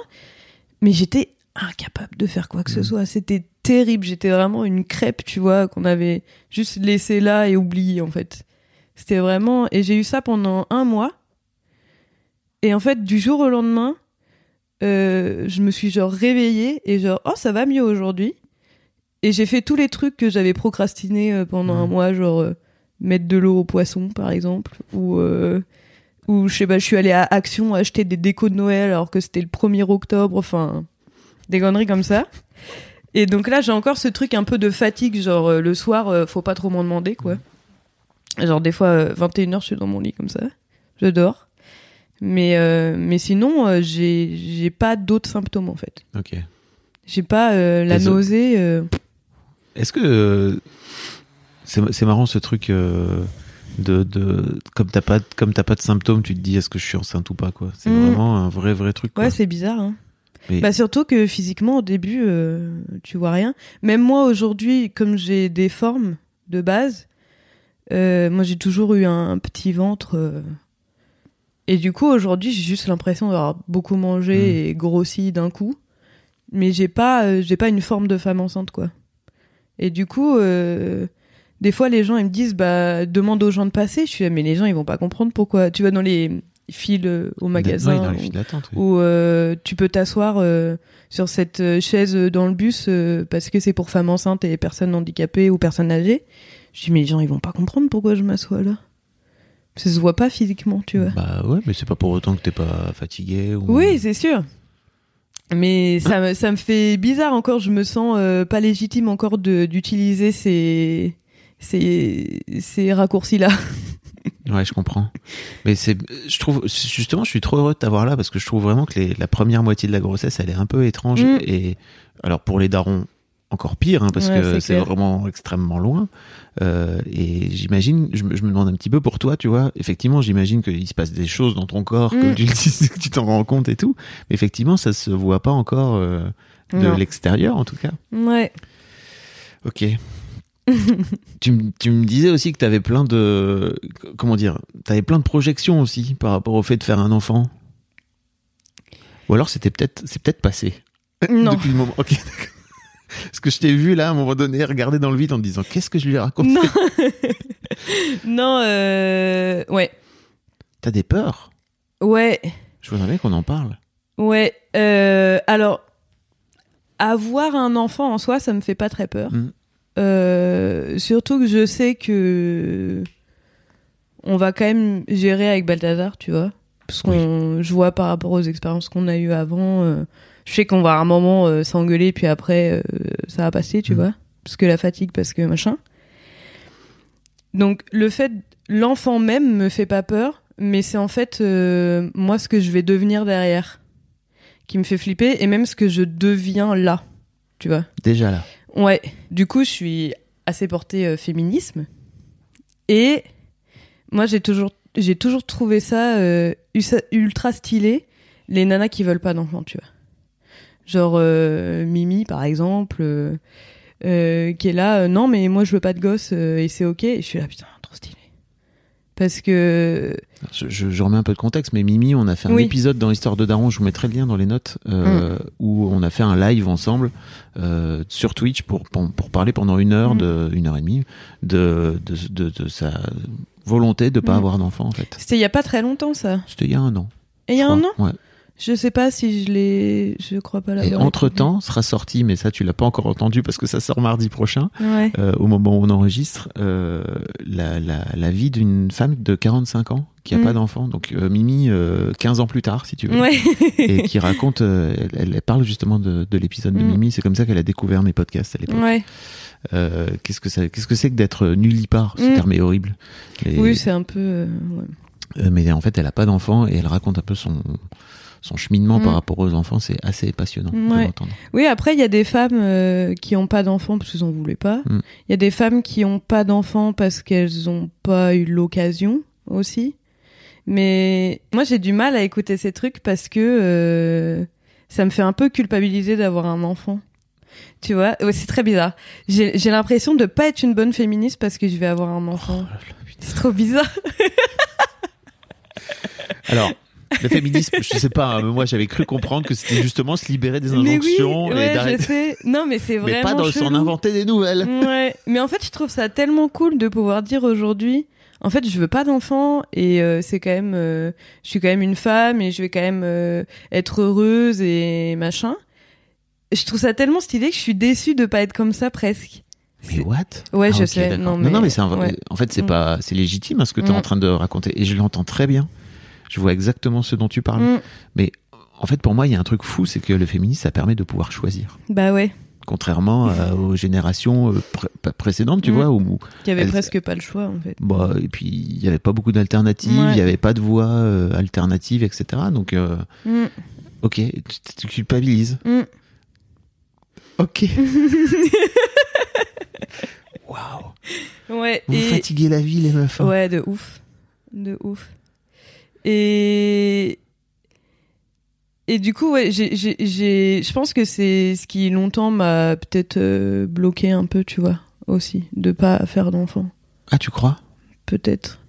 Mais j'étais incapable de faire quoi que ce Mhm. soit. C'était terrible. J'étais vraiment une crêpe, tu vois, qu'on avait juste laissé là et oublié en fait. C'était vraiment. Et j'ai eu ça pendant un mois. Et en fait, du jour au lendemain, euh, je me suis genre réveillée et genre oh ça va mieux aujourd'hui. Et j'ai fait tous les trucs que j'avais procrastinés euh, pendant un Mhm. mois, genre mettre de l'eau aux poissons par exemple, ou euh, ou je sais pas, je suis allée à Action acheter des décos de Noël alors que c'était le 1er octobre, enfin des conneries comme ça. Et donc là, j'ai encore ce truc un peu de fatigue, genre euh, le soir, euh, faut pas trop m'en demander quoi. Genre des fois euh, 21h, je suis dans mon lit comme ça, je dors. Mais euh, mais sinon, j'ai j'ai pas d'autres symptômes en fait. Ok. J'ai pas la nausée. Est-ce que c'est marrant ce truc euh, de, de comme t'as pas comme t'as pas de symptômes, tu te dis est-ce que je suis enceinte ou pas quoi. C'est Mm. vraiment un vrai vrai truc. Quoi. Ouais, c'est bizarre. Hein. Mais- Bah surtout que physiquement au début, euh, tu vois rien. Même moi aujourd'hui, comme j'ai des formes de base, euh, moi j'ai toujours eu un, un petit ventre. euh, et du coup aujourd'hui, j'ai juste l'impression d'avoir beaucoup mangé Mm. et grossi d'un coup. Mais j'ai pas, j'ai pas une forme de femme enceinte quoi. Et du coup, euh, des fois les gens ils me disent bah demande aux gens de passer. Je suis là mais les gens ils vont pas comprendre pourquoi. Tu vas dans les fils euh, au magasin. Ouais, dans les files oui. où euh, tu peux t'asseoir euh, sur cette chaise dans le bus euh, parce que c'est pour femmes enceintes et personnes handicapées ou personnes âgées. Je dis mais les gens ils vont pas comprendre pourquoi je m'assois là. Ça se voit pas physiquement, tu vois. Bah ouais, mais c'est pas pour autant que t'es pas fatigué. Ou... Oui, c'est sûr. Mais ça, me- ça me fait bizarre encore, je me sens euh, pas légitime encore d'utiliser ces, ces, ces raccourcis-là. Ouais, je comprends. Mais c'est, je trouve, justement, je suis trop heureux de t'avoir là parce que je trouve vraiment que les- la première moitié de la grossesse, elle est un peu étrange. Mm. Et alors pour les darons, encore pire, hein, parce Ouais, que c'est vraiment extrêmement loin. Euh, et j'imagine, je, me- je me demande un petit peu pour toi, tu vois. Effectivement, j'imagine qu'il se passe des choses dans ton corps, Mm. tu que tu t'en rends compte et tout. Mais effectivement, ça se voit pas encore euh, de l'extérieur, en tout cas. Ouais. Ok. tu, me- tu me disais aussi que tu avais plein de comment dire, tu avais plein de projections aussi par rapport au fait de faire un enfant. Ou alors c'était peut-être c'est peut-être passé Non. depuis le moment. OK. Parce que je t'ai vu là à un moment donné regarder dans le vide en te disant qu'est-ce que je lui ai raconté? Non. non, euh... ouais. T'as des peurs? Ouais. Je voudrais bien qu'on en parle. Ouais, euh, alors avoir un enfant en soi, ça me fait pas très peur. Mm. Euh, surtout que je sais que on va quand même gérer avec Balthazar, tu vois, parce qu'on, je vois par rapport aux expériences qu'on a eues avant, euh, je sais qu'on va à un moment euh, s'engueuler, puis après ça va passer, tu Mm. vois, parce que la fatigue, parce que machin. Donc le fait, l'enfant même me fait pas peur, mais c'est en fait moi ce que je vais devenir derrière qui me fait flipper et même ce que je deviens là, tu vois. Déjà là. Ouais. Du coup, je suis assez portée euh, féminisme et moi j'ai toujours j'ai toujours trouvé ça euh, ultra stylé les nanas qui veulent pas d'enfants, tu vois. Genre euh, Mimi par exemple qui est là non mais moi je veux pas de gosse et c'est OK et je suis là putain trop stylé. Parce que Je, je- je remets un peu de contexte, mais Mimi, on a fait un Oui. épisode dans l'histoire de Daron, je vous mettrai le lien dans les notes, euh, où on a fait un live ensemble euh, sur Twitch pour, pour, pour parler pendant une heure, Mm. de, une heure et demie, de, de, de, de sa volonté de pas Mm. avoir d'enfant, en fait. c'était il y a pas très longtemps ça. C'était il y a un an. Et il y a un an? Ouais. Je sais pas si je l'ai je crois pas l'avoir. Et entre-temps, sera sorti, mais ça tu l'as pas encore entendu parce que ça sort mardi prochain. Ouais. euh, au moment où on enregistre, euh, la, la, la vie d'une femme de 45 ans qui a Mm. pas d'enfant. Donc euh, Mimi, euh, 15 ans plus tard, si tu veux. Ouais. et qui raconte, euh, elle, elle parle justement de, de l'épisode de Mm. Mimi. C'est comme ça qu'elle a découvert mes podcasts à l'époque. ouais. Euh, qu'est-ce que ça, qu'est-ce que c'est que d'être nullipare Ce Mm. terme est horrible. Et- Oui, c'est un peu. euh, ouais. euh, mais en fait, elle a pas d'enfant et elle raconte un peu son son cheminement Mm. par rapport aux enfants. C'est assez passionnant Ouais. Oui, après, il y a des femmes euh, qui ont pas d'enfants parce qu'elles en voulaient pas. Il Mm. y a des femmes qui ont pas d'enfants parce qu'elles ont pas eu l'occasion aussi. Mais moi, j'ai du mal à écouter ces trucs parce que euh, ça me fait un peu culpabiliser d'avoir un enfant. Tu vois, Ouais, c'est très bizarre. J'ai j'ai l'impression de pas être une bonne féministe parce que je vais avoir un enfant. c'est trop bizarre. Alors, le féminisme, je sais pas, hein, mais moi j'avais cru comprendre que c'était justement se libérer des Mais oui, injonctions et ouais, je d'arrêter. sais. Non, mais c'est vraiment Mais pas dans s'en inventer des nouvelles. Ouais, mais en fait, je trouve ça tellement cool de pouvoir dire aujourd'hui, en fait, je veux pas d'enfant et euh, c'est quand même, euh, je suis quand même une femme et je vais quand même euh, être heureuse et machin. Je trouve ça tellement stylé que je suis déçue de pas être comme ça presque. Mais what? Ouais, Ah, je sais. Non, non, mais, mais c'est un ouais. en fait c'est Mm. pas, c'est légitime hein, ce que tu es Mm. en train de raconter et je l'entends très bien. Je vois exactement ce dont tu parles. Mm. Mais en fait, pour moi, il y a un truc fou, c'est que le féminisme, ça permet de pouvoir choisir. Bah ouais, Contrairement euh, aux générations euh, pré- précédentes, tu Mm. vois, où qui avait presque pas le choix en fait. bah, et puis il y avait pas beaucoup d'alternatives, il Ouais. y avait pas de voix euh, alternative, etc. Donc, euh, Mm. ok, tu, tu culpabilises. Ok. Waouh. Ouais. Vous et... fatiguez la vie, les meufs. hein. Ouais, de ouf. De ouf. Et. Et du coup, ouais, je pense que c'est ce qui longtemps m'a peut-être euh, bloqué un peu, tu vois, aussi, de pas faire d'enfant. Ah, tu crois? Peut-être.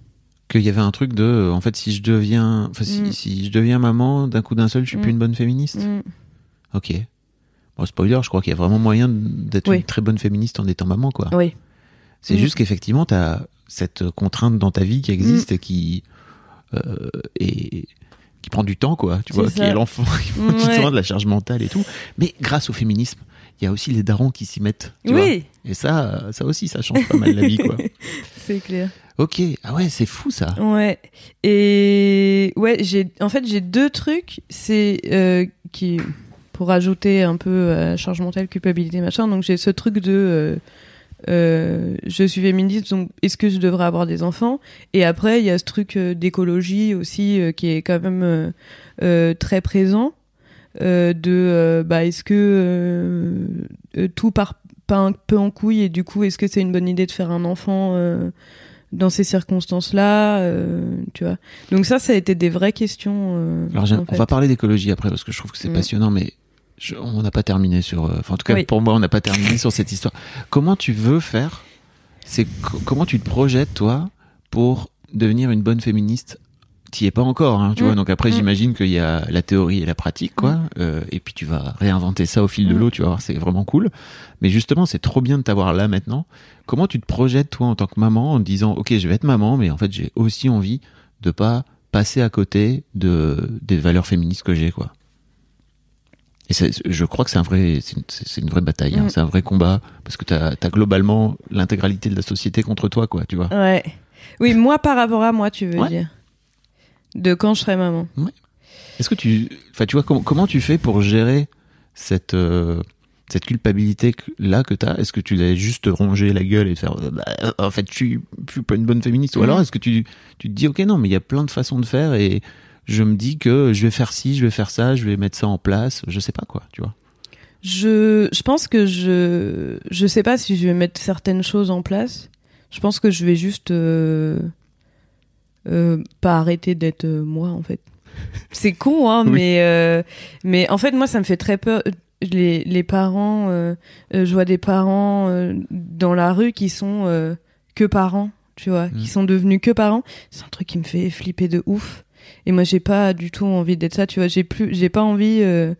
qu'il y avait un truc de, en fait, si je deviens, enfin, si, Mm. si je deviens maman d'un coup d'un seul, je suis Mm. plus une bonne féministe? Mm. Ok. Bon, spoiler, je crois qu'il y a vraiment moyen d'être Oui. une très bonne féministe en étant maman, quoi. Oui. C'est Mm. juste qu'effectivement, tu as cette contrainte dans ta vie qui existe et qui et qui prend du temps, quoi. Tu vois, qui est l'enfant, qui prend du Ouais. temps, de la charge mentale et tout. Mais grâce au féminisme, il y a aussi les darons qui s'y mettent. Tu vois. Oui, Et ça, euh, ça aussi, ça change pas mal la vie, quoi. c'est clair. Ok. Ah ouais, c'est fou ça. Ouais. Et ouais, j'ai en fait j'ai deux trucs, c'est euh, qui pour ajouter un peu la charge mentale, culpabilité, machin. Donc j'ai ce truc de euh, euh, je suis féministe, donc est-ce que je devrais avoir des enfants? Et après il y a ce truc euh, d'écologie aussi euh, qui est quand même très présent. de bah est-ce que tout part pas un peu en couille et du coup est-ce que c'est une bonne idée de faire un enfant dans ces circonstances-là, euh, tu vois? Donc ça, ça a été des vraies questions. euh, Alors, on va parler d'écologie après parce que je trouve que c'est Mm. passionnant, mais je- on n'a pas terminé sur. euh, Enfin, en tout cas, Oui. pour moi, on n'a pas terminé sur cette histoire. Comment tu veux faire C'est co- comment tu te projettes toi pour devenir une bonne féministe T'y es pas encore, hein, tu Mm. vois. Donc après, Mm. j'imagine qu'il y a la théorie et la pratique, quoi. Euh, et puis tu vas réinventer ça au fil de Mm. l'eau. Tu vas voir, c'est vraiment cool. Mais justement, c'est trop bien de t'avoir là maintenant. Comment tu te projettes toi en tant que maman en te disant, ok, je vais être maman, mais en fait, j'ai aussi envie de pas passer à côté de des valeurs féministes que j'ai quoi? Et je crois que c'est un vrai, c'est une, vraie bataille, hein, Mm. c'est un vrai combat parce que t'as as globalement l'intégralité de la société contre toi quoi, tu vois. Ouais. Oui, moi par rapport à moi, tu veux Ouais. dire. De quand je serai maman. Est-ce que tu, enfin tu vois comment comment tu fais pour gérer cette euh, cette culpabilité que- là que t'as? Est-ce que tu l'as juste ronger la gueule et faire, euh, bah, euh, en fait je suis, je suis pas une bonne féministe ou Mm. alors est-ce que tu tu te dis ok non mais il y a plein de façons de faire et je me dis que je vais faire ci, je vais faire ça, je vais mettre ça en place, je sais pas quoi, tu vois. Je, je pense que je, je sais pas si je vais mettre certaines choses en place. Je pense que je vais juste euh, euh, pas arrêter d'être euh, moi en fait. C'est con hein, Oui. mais euh, mais en fait moi ça me fait très peur. Les, les parents, je vois des parents dans la rue qui sont que parents, tu vois, Mm. qui sont devenus que parents. C'est un truc qui me fait flipper de ouf. Et moi j'ai pas du tout envie d'être ça, tu vois. J'ai plus, j'ai pas envie. euh,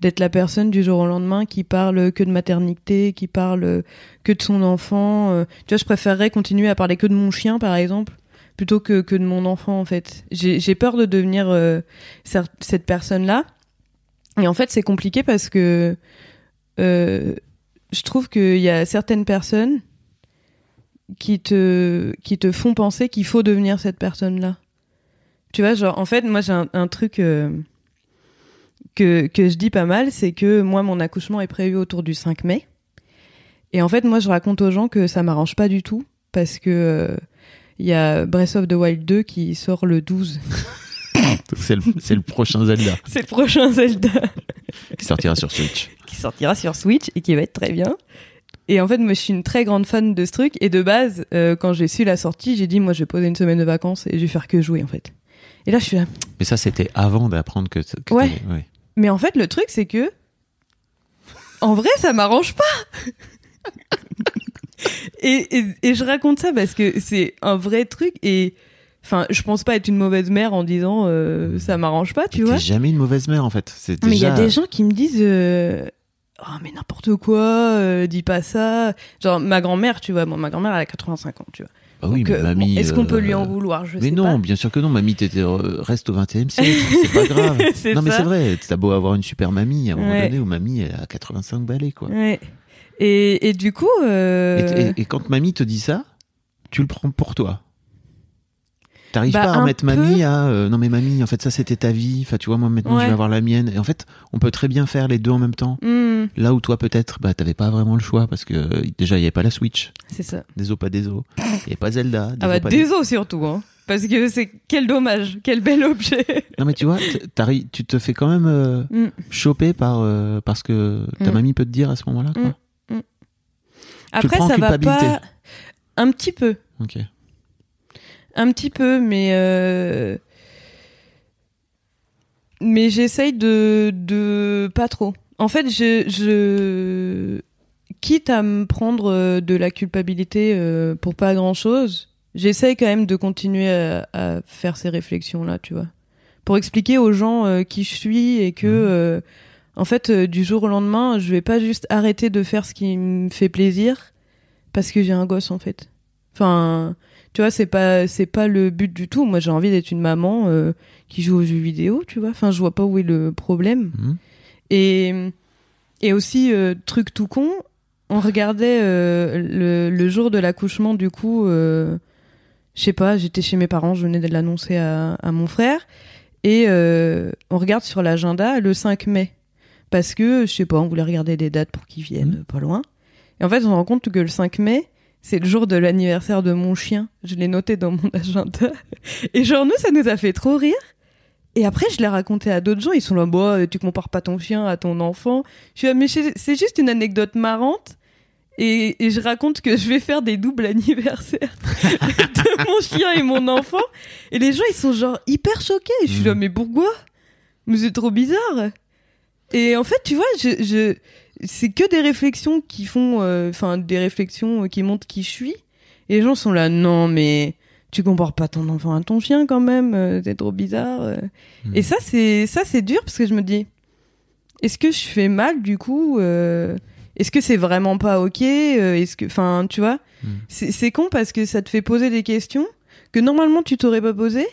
d'être la personne du jour au lendemain qui parle que de maternité, qui parle que de son enfant. euh. Tu vois, je préférerais continuer à parler que de mon chien, par exemple, plutôt que, que de mon enfant, en fait. J'ai peur de devenir euh, cette personne-là. Et en fait, c'est compliqué parce que euh, je trouve qu'il y a certaines personnes qui te, qui te font penser qu'il faut devenir cette personne-là. Tu vois, genre, en fait, moi, j'ai un, un truc... euh, que, que je dis pas mal, c'est que moi, mon accouchement est prévu autour du 5 mai. Et en fait, moi, je raconte aux gens que ça m'arrange pas du tout parce que euh, il y a Breath of the Wild 2 qui sort le 12. C'est le, c'est le prochain Zelda c'est le prochain Zelda qui sortira sur Switch. qui sortira sur Switch et qui va être très bien. Et en fait, moi, je suis une très grande fan de ce truc. Et de base, euh, quand j'ai su la sortie, j'ai dit, moi, je vais poser une semaine de vacances et je vais faire que jouer, en fait. Et là, je suis là. Mais ça, c'était avant d'apprendre que. que Ouais. ouais. Mais en fait, le truc, c'est que en vrai, ça m'arrange pas. et, et, et je raconte ça parce que c'est un vrai truc et enfin, je pense pas être une mauvaise mère en disant euh, ça m'arrange pas, tu T'es vois. jamais une mauvaise mère en fait. C'est Mais il y a des gens qui me disent euh, oh mais n'importe quoi, euh, dis pas ça. Genre ma grand-mère, tu vois, bon, ma grand-mère elle a 85 ans, tu vois. Bah oui, Donc, mais euh, mamie. Est-ce qu'on peut euh, lui en vouloir? Je Mais sais non, pas. bien sûr que non. Mamie, t'étais euh, reste au 21 e siècle. C'est pas grave. Non, mais c'est vrai. T'as beau avoir une super mamie, à un moment donné où mamie elle a 85 balais quoi. Ouais. Et, et du coup, euh, Et, et- et quand mamie te dit ça, tu le prends pour toi. T'arrives Bah, pas à mettre peu. mamie à euh, non mais mamie en fait ça c'était ta vie enfin tu vois moi maintenant je vais avoir la mienne et en fait on peut très bien faire les deux en même temps hmm, là où toi peut-être bah t'avais pas vraiment le choix parce que euh, déjà il y avait pas la Switch c'est ça. des os pas des os avait pas Zelda des Ah bah pas des- os surtout, hein. Parce que c'est quel dommage, quel bel objet. non mais tu vois tu te fais quand même euh, Mm. choper par euh, parce que ta Mm. mamie peut te dire à ce moment-là quoi. Après, ça va pas. Un petit peu. ok Un petit peu, mais. euh, Mais j'essaye de, de. Pas trop. En fait, je. je... Quitte à me prendre euh, de la culpabilité euh, pour pas grand chose, j'essaye quand même de continuer à, à faire ces réflexions-là, tu vois. Pour expliquer aux gens euh, qui je suis et que. Euh, en fait, euh, du jour au lendemain, je vais pas juste arrêter de faire ce qui me fait plaisir parce que j'ai un gosse, en fait. Enfin, tu vois, c'est pas c'est pas le but du tout. Moi, j'ai envie d'être une maman euh, qui joue aux jeux vidéo, tu vois. Enfin, je vois pas où est le problème. Mhm. Et et aussi euh, truc tout con, on regardait euh, le, le jour de l'accouchement du coup. je sais pas, j'étais chez mes parents, je venais de l'annoncer à, à mon frère. Et on regarde sur l'agenda le 5 mai. Parce que, je sais pas, on voulait regarder des dates pour qu'ils viennent Mhm. pas loin. Et en fait, on se rend compte que le 5 mai, c'est le jour de l'anniversaire de mon chien. Je l'ai noté dans mon agenda. Et genre, nous, ça nous a fait trop rire. Et après, je l'ai raconté à d'autres gens. Ils sont là, bah, tu compares pas ton chien à ton enfant. Je suis là, mais c'est juste une anecdote marrante. Et, et je raconte que je vais faire des doubles anniversaires de mon chien et mon enfant. Et les gens, ils sont genre hyper choqués. Et je suis là, Mhm. mais pourquoi? Mais c'est trop bizarre. Et en fait, tu vois, je, je, c'est que des réflexions qui font, euh, enfin, des réflexions euh, qui montrent qui je suis. Et les gens sont là, non, mais tu compares pas ton enfant à ton chien quand même, euh, c'est trop bizarre. Mhm. Et ça, c'est, ça, c'est dur parce que je me dis, est-ce que je fais mal du coup euh, Est-ce que c'est vraiment pas ok Est-ce que, enfin, tu vois, c'est, c'est con parce que ça te fait poser des questions que normalement tu t'aurais pas posées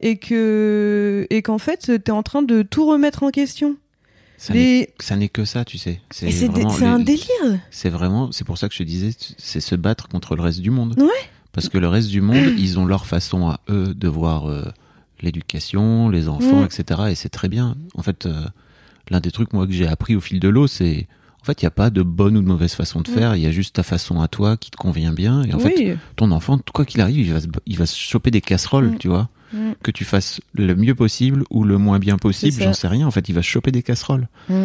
et que, et qu'en fait, t'es en train de tout remettre en question. Ça n'est Les... ça n'est que ça tu sais c'est c'est, un délire. C'est vraiment, c'est pour ça que je te disais, c'est se battre contre le reste du monde. Ouais. Parce que le reste du monde, ils ont leur façon à eux de voir euh, l'éducation, les enfants, Mm. etc. Et c'est très bien. En fait, euh, l'un des trucs moi que j'ai appris au fil de l'eau, c'est en fait il n'y a pas de bonne ou de mauvaise façon de Mm. faire. Il y a juste ta façon à toi qui te convient bien. Et en fait, ton enfant, quoi qu'il arrive, il va se, il va se choper des casseroles, Mm. tu vois. Mm. Que tu fasses le mieux possible ou le moins bien possible, j'en sais rien. En fait, il va choper des casseroles. Mm.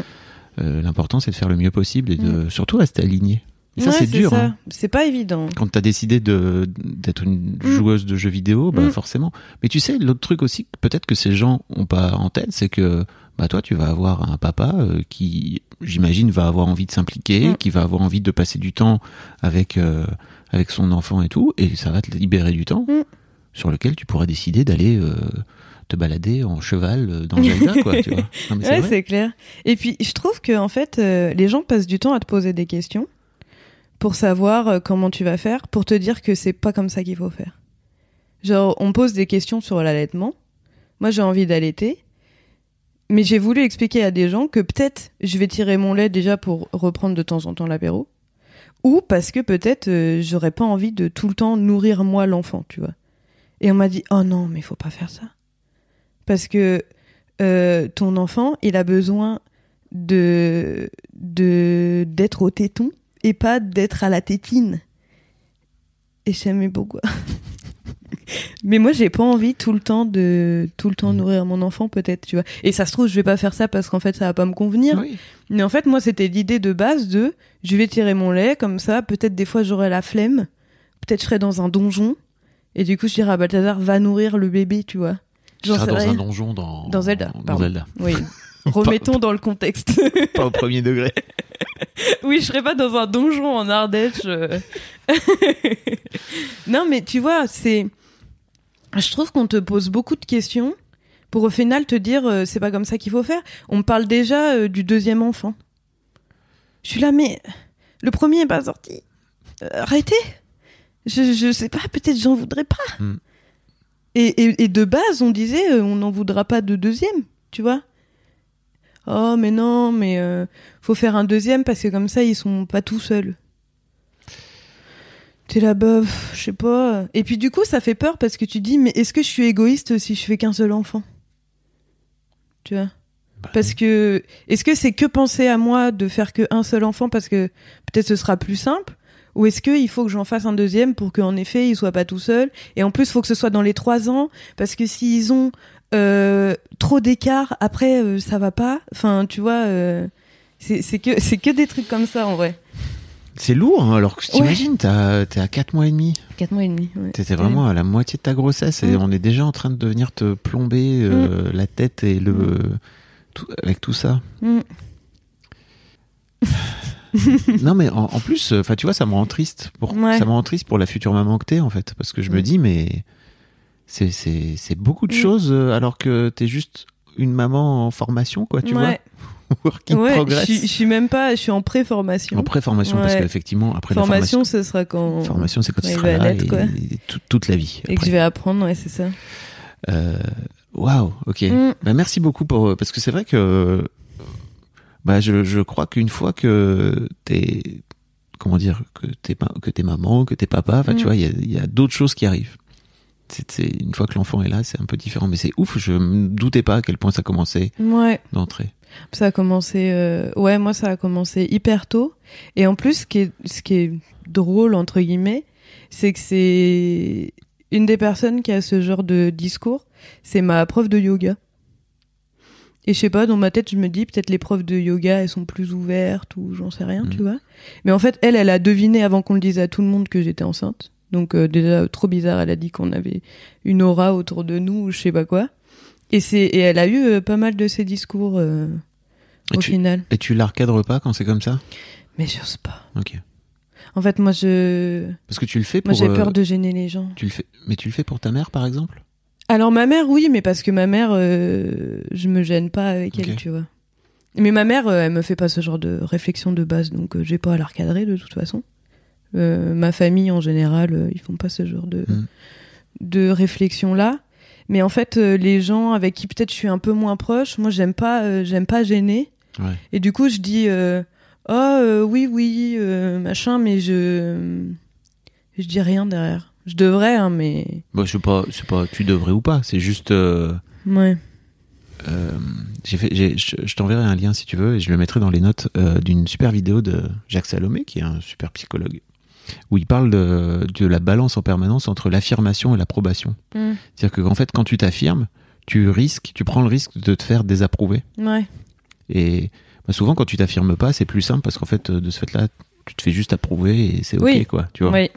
Euh, L'important, c'est de faire le mieux possible et de surtout rester aligné. Et ça, Ouais, c'est dur. hein. C'est pas évident. Quand t'as décidé de d'être une Mm. joueuse de jeux vidéo, bah Mm. forcément. Mais tu sais, l'autre truc aussi, peut-être que ces gens ont pas en tête, c'est que bah toi, tu vas avoir un papa euh, qui, j'imagine, va avoir envie de s'impliquer, Mm. qui va avoir envie de passer du temps avec euh, avec son enfant et tout, et ça va te libérer du temps Mm. Sur lequel tu pourrais décider d'aller euh, te balader en cheval euh, dans Zelda, quoi. Tu vois Non, mais c'est Ouais, c'est clair. Et puis, je trouve que en fait, euh, les gens passent du temps à te poser des questions pour savoir comment tu vas faire, pour te dire que c'est pas comme ça qu'il faut faire. Genre, on pose des questions sur l'allaitement. Moi, j'ai envie d'allaiter. Mais j'ai voulu expliquer à des gens que peut-être je vais tirer mon lait déjà pour reprendre de temps en temps l'apéro. Ou parce que peut-être euh, j'aurais pas envie de tout le temps nourrir moi l'enfant, tu vois. Et on m'a dit, oh non, mais faut pas faire ça. Parce que euh, ton enfant, il a besoin de de d'être au téton et pas d'être à la tétine. Et je sais mais moi, j'ai pas envie tout le temps de tout le temps Mm. nourrir mon enfant, peut-être, tu vois. Et ça se trouve, je vais pas faire ça parce qu'en fait, ça va pas me convenir. Oui. Mais en fait, moi, c'était l'idée de base de je vais tirer mon lait comme ça. Peut-être des fois, j'aurai la flemme. Peut-être je serai dans un donjon. Et du coup, je dirais à Balthazar, va nourrir le bébé, tu vois. Seras sais dans un donjon dans Dans Zelda, Dans. Zelda. Oui. Remettons dans le contexte. Pas au premier degré. oui, je serais pas dans un donjon en Ardèche. euh. non, mais tu vois, c'est. Je trouve qu'on te pose beaucoup de questions pour au final te dire euh, c'est pas comme ça qu'il faut faire. On me parle déjà euh, du deuxième enfant. Je suis là, mais le premier est pas sorti. Euh, arrêtez. Je, je sais pas, peut-être j'en voudrais pas. Mm. Et, et, et de base, on disait euh, on n'en voudra pas de deuxième, tu vois. Oh, mais non, mais euh, faut faire un deuxième parce que comme ça, ils sont pas tout seuls. T'es là-bas, pff, je sais pas. Et puis du coup, ça fait peur parce que tu dis, mais est-ce que je suis égoïste si je fais qu'un seul enfant? Tu vois? Bah, Parce que, est-ce que c'est que penser à moi de faire qu'un seul enfant parce que peut-être ce sera plus simple? Ou est-ce qu'il faut que j'en fasse un deuxième pour qu'en effet il soit pas tout seul? Et en plus, il faut que ce soit dans les trois ans parce que s'ils ont euh, trop d'écart, après euh, ça va pas. Enfin, tu vois, euh, c'est que c'est que des trucs comme ça en vrai. C'est lourd, hein, alors que t'imagines, t'as- t'es à 4 mois et demi. Quatre mois et demi. ouais. T'étais vraiment à la moitié de ta grossesse et Mm. on est déjà en train de venir te plomber euh, la tête et le tout- avec tout ça. Mm. non mais en, en plus, enfin tu vois, ça me rend triste pour Ouais. ça me rend triste pour la future maman que t'es en fait, parce que je me Mm. dis mais c'est c'est c'est beaucoup de Mm. choses euh, alors que t'es juste une maman en formation quoi, tu ouais, vois, working ouais. Je progress. suis- je suis même pas, je suis en pré-formation. En pré-formation parce Ouais. qu'effectivement après Formation, la ce sera quand formation, formation c'est quand tu seras là et, quoi. et tout- toute la vie. et que je vais apprendre, ouais, c'est ça. Euh, Waouh, ok. Mm. Bah, merci beaucoup pour parce que c'est vrai que bah je, je crois qu'une fois que t'es comment dire que t'es que t'es maman, que t'es papa, enfin Mm. tu vois, il y a, y a d'autres choses qui arrivent. C'est une fois que l'enfant est là, c'est un peu différent, mais c'est ouf. Je me doutais pas à quel point ça commençait Ouais. d'entrée. Ça a commencé, euh, ouais, moi ça a commencé hyper tôt. Et en plus, ce qui est, ce qui est drôle entre guillemets, c'est que c'est une des personnes qui a ce genre de discours, c'est ma prof de yoga. Et je sais pas, dans ma tête, je me dis peut-être les profs de yoga, elles sont plus ouvertes ou j'en sais rien, tu vois. Mais en fait, elle, elle a deviné avant qu'on le dise à tout le monde que j'étais enceinte. Donc euh, déjà trop bizarre, elle a dit qu'on avait une aura autour de nous ou je sais pas quoi. Et c'est et elle a eu euh, pas mal de ces discours euh, Et au tu, final. et tu la recadres pas quand c'est comme ça? Mais j'ose pas. Ok. En fait, moi je Parce que tu le fais moi pour. j'ai euh, peur de gêner les gens. Tu le fais, mais tu le fais pour ta mère par exemple? Alors ma mère oui, mais parce que ma mère euh, je me gêne pas avec elle, tu vois. Mais ma mère euh, elle me fait pas ce genre de réflexion de base donc euh, j'ai pas à la recadrer de toute façon. Euh, ma famille en général, euh, ils font pas ce genre de Mm. de réflexion là. Mais en fait, euh, les gens avec qui peut-être je suis un peu moins proche, moi j'aime pas j'aime pas gêner. Ouais. Et du coup, je dis oh oui oui machin, mais je je dis rien derrière. Je devrais hein, mais Bon, je sais pas, c'est pas, tu devrais ou pas. C'est juste. euh, ouais. Euh, j'ai fait, j'ai- je, je t'enverrai un lien si tu veux et je le mettrai dans les notes euh, d'une super vidéo de Jacques Salomé qui est un super psychologue où il parle de, de la balance en permanence entre l'affirmation et l'approbation. Mm. C'est-à-dire qu'en fait, quand tu t'affirmes, tu risques, tu prends le risque de te faire désapprouver. Ouais. Et bah, souvent, quand tu t'affirmes pas, c'est plus simple parce qu'en fait, de ce fait-là, tu te fais juste approuver et c'est ok Oui. quoi, tu vois. Oui.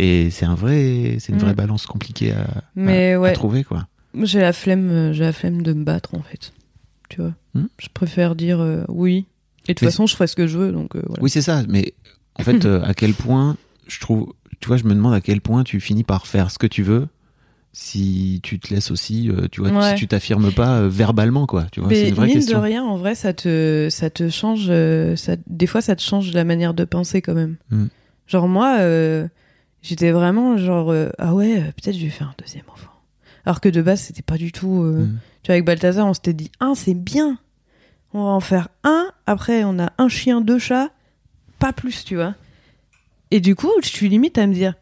Et c'est un vrai, c'est une Mm. vraie balance compliquée à, Mais à- à ouais. trouver quoi. J'ai la flemme, euh, j'ai la flemme de me battre en fait. Tu vois. Hmm. Je préfère dire euh, oui. Et de toute façon, je ferai ce que je veux, donc euh, voilà. Oui, c'est ça. Mais en fait, euh, à quel point, je trouve, tu vois, je me demande à quel point tu finis par faire ce que tu veux si tu te laisses aussi, euh, tu vois, Ouais. si tu t'affirmes pas euh, verbalement, quoi. Tu vois, c'est une vraie mine question. de rien, en vrai, ça te, ça te change. euh, ça, des fois, ça te change la manière de penser quand même. Mm. Genre moi, j'étais vraiment genre euh, ah ouais, euh, peut-être je vais faire un deuxième enfant. Alors que de base, c'était pas du tout. euh, Mm. Tu vois, avec Balthazar, on s'était dit un, c'est bien. On va en faire un. Après, on a un chien, deux chats, pas plus, tu vois. Et du coup, je suis limite à me dire,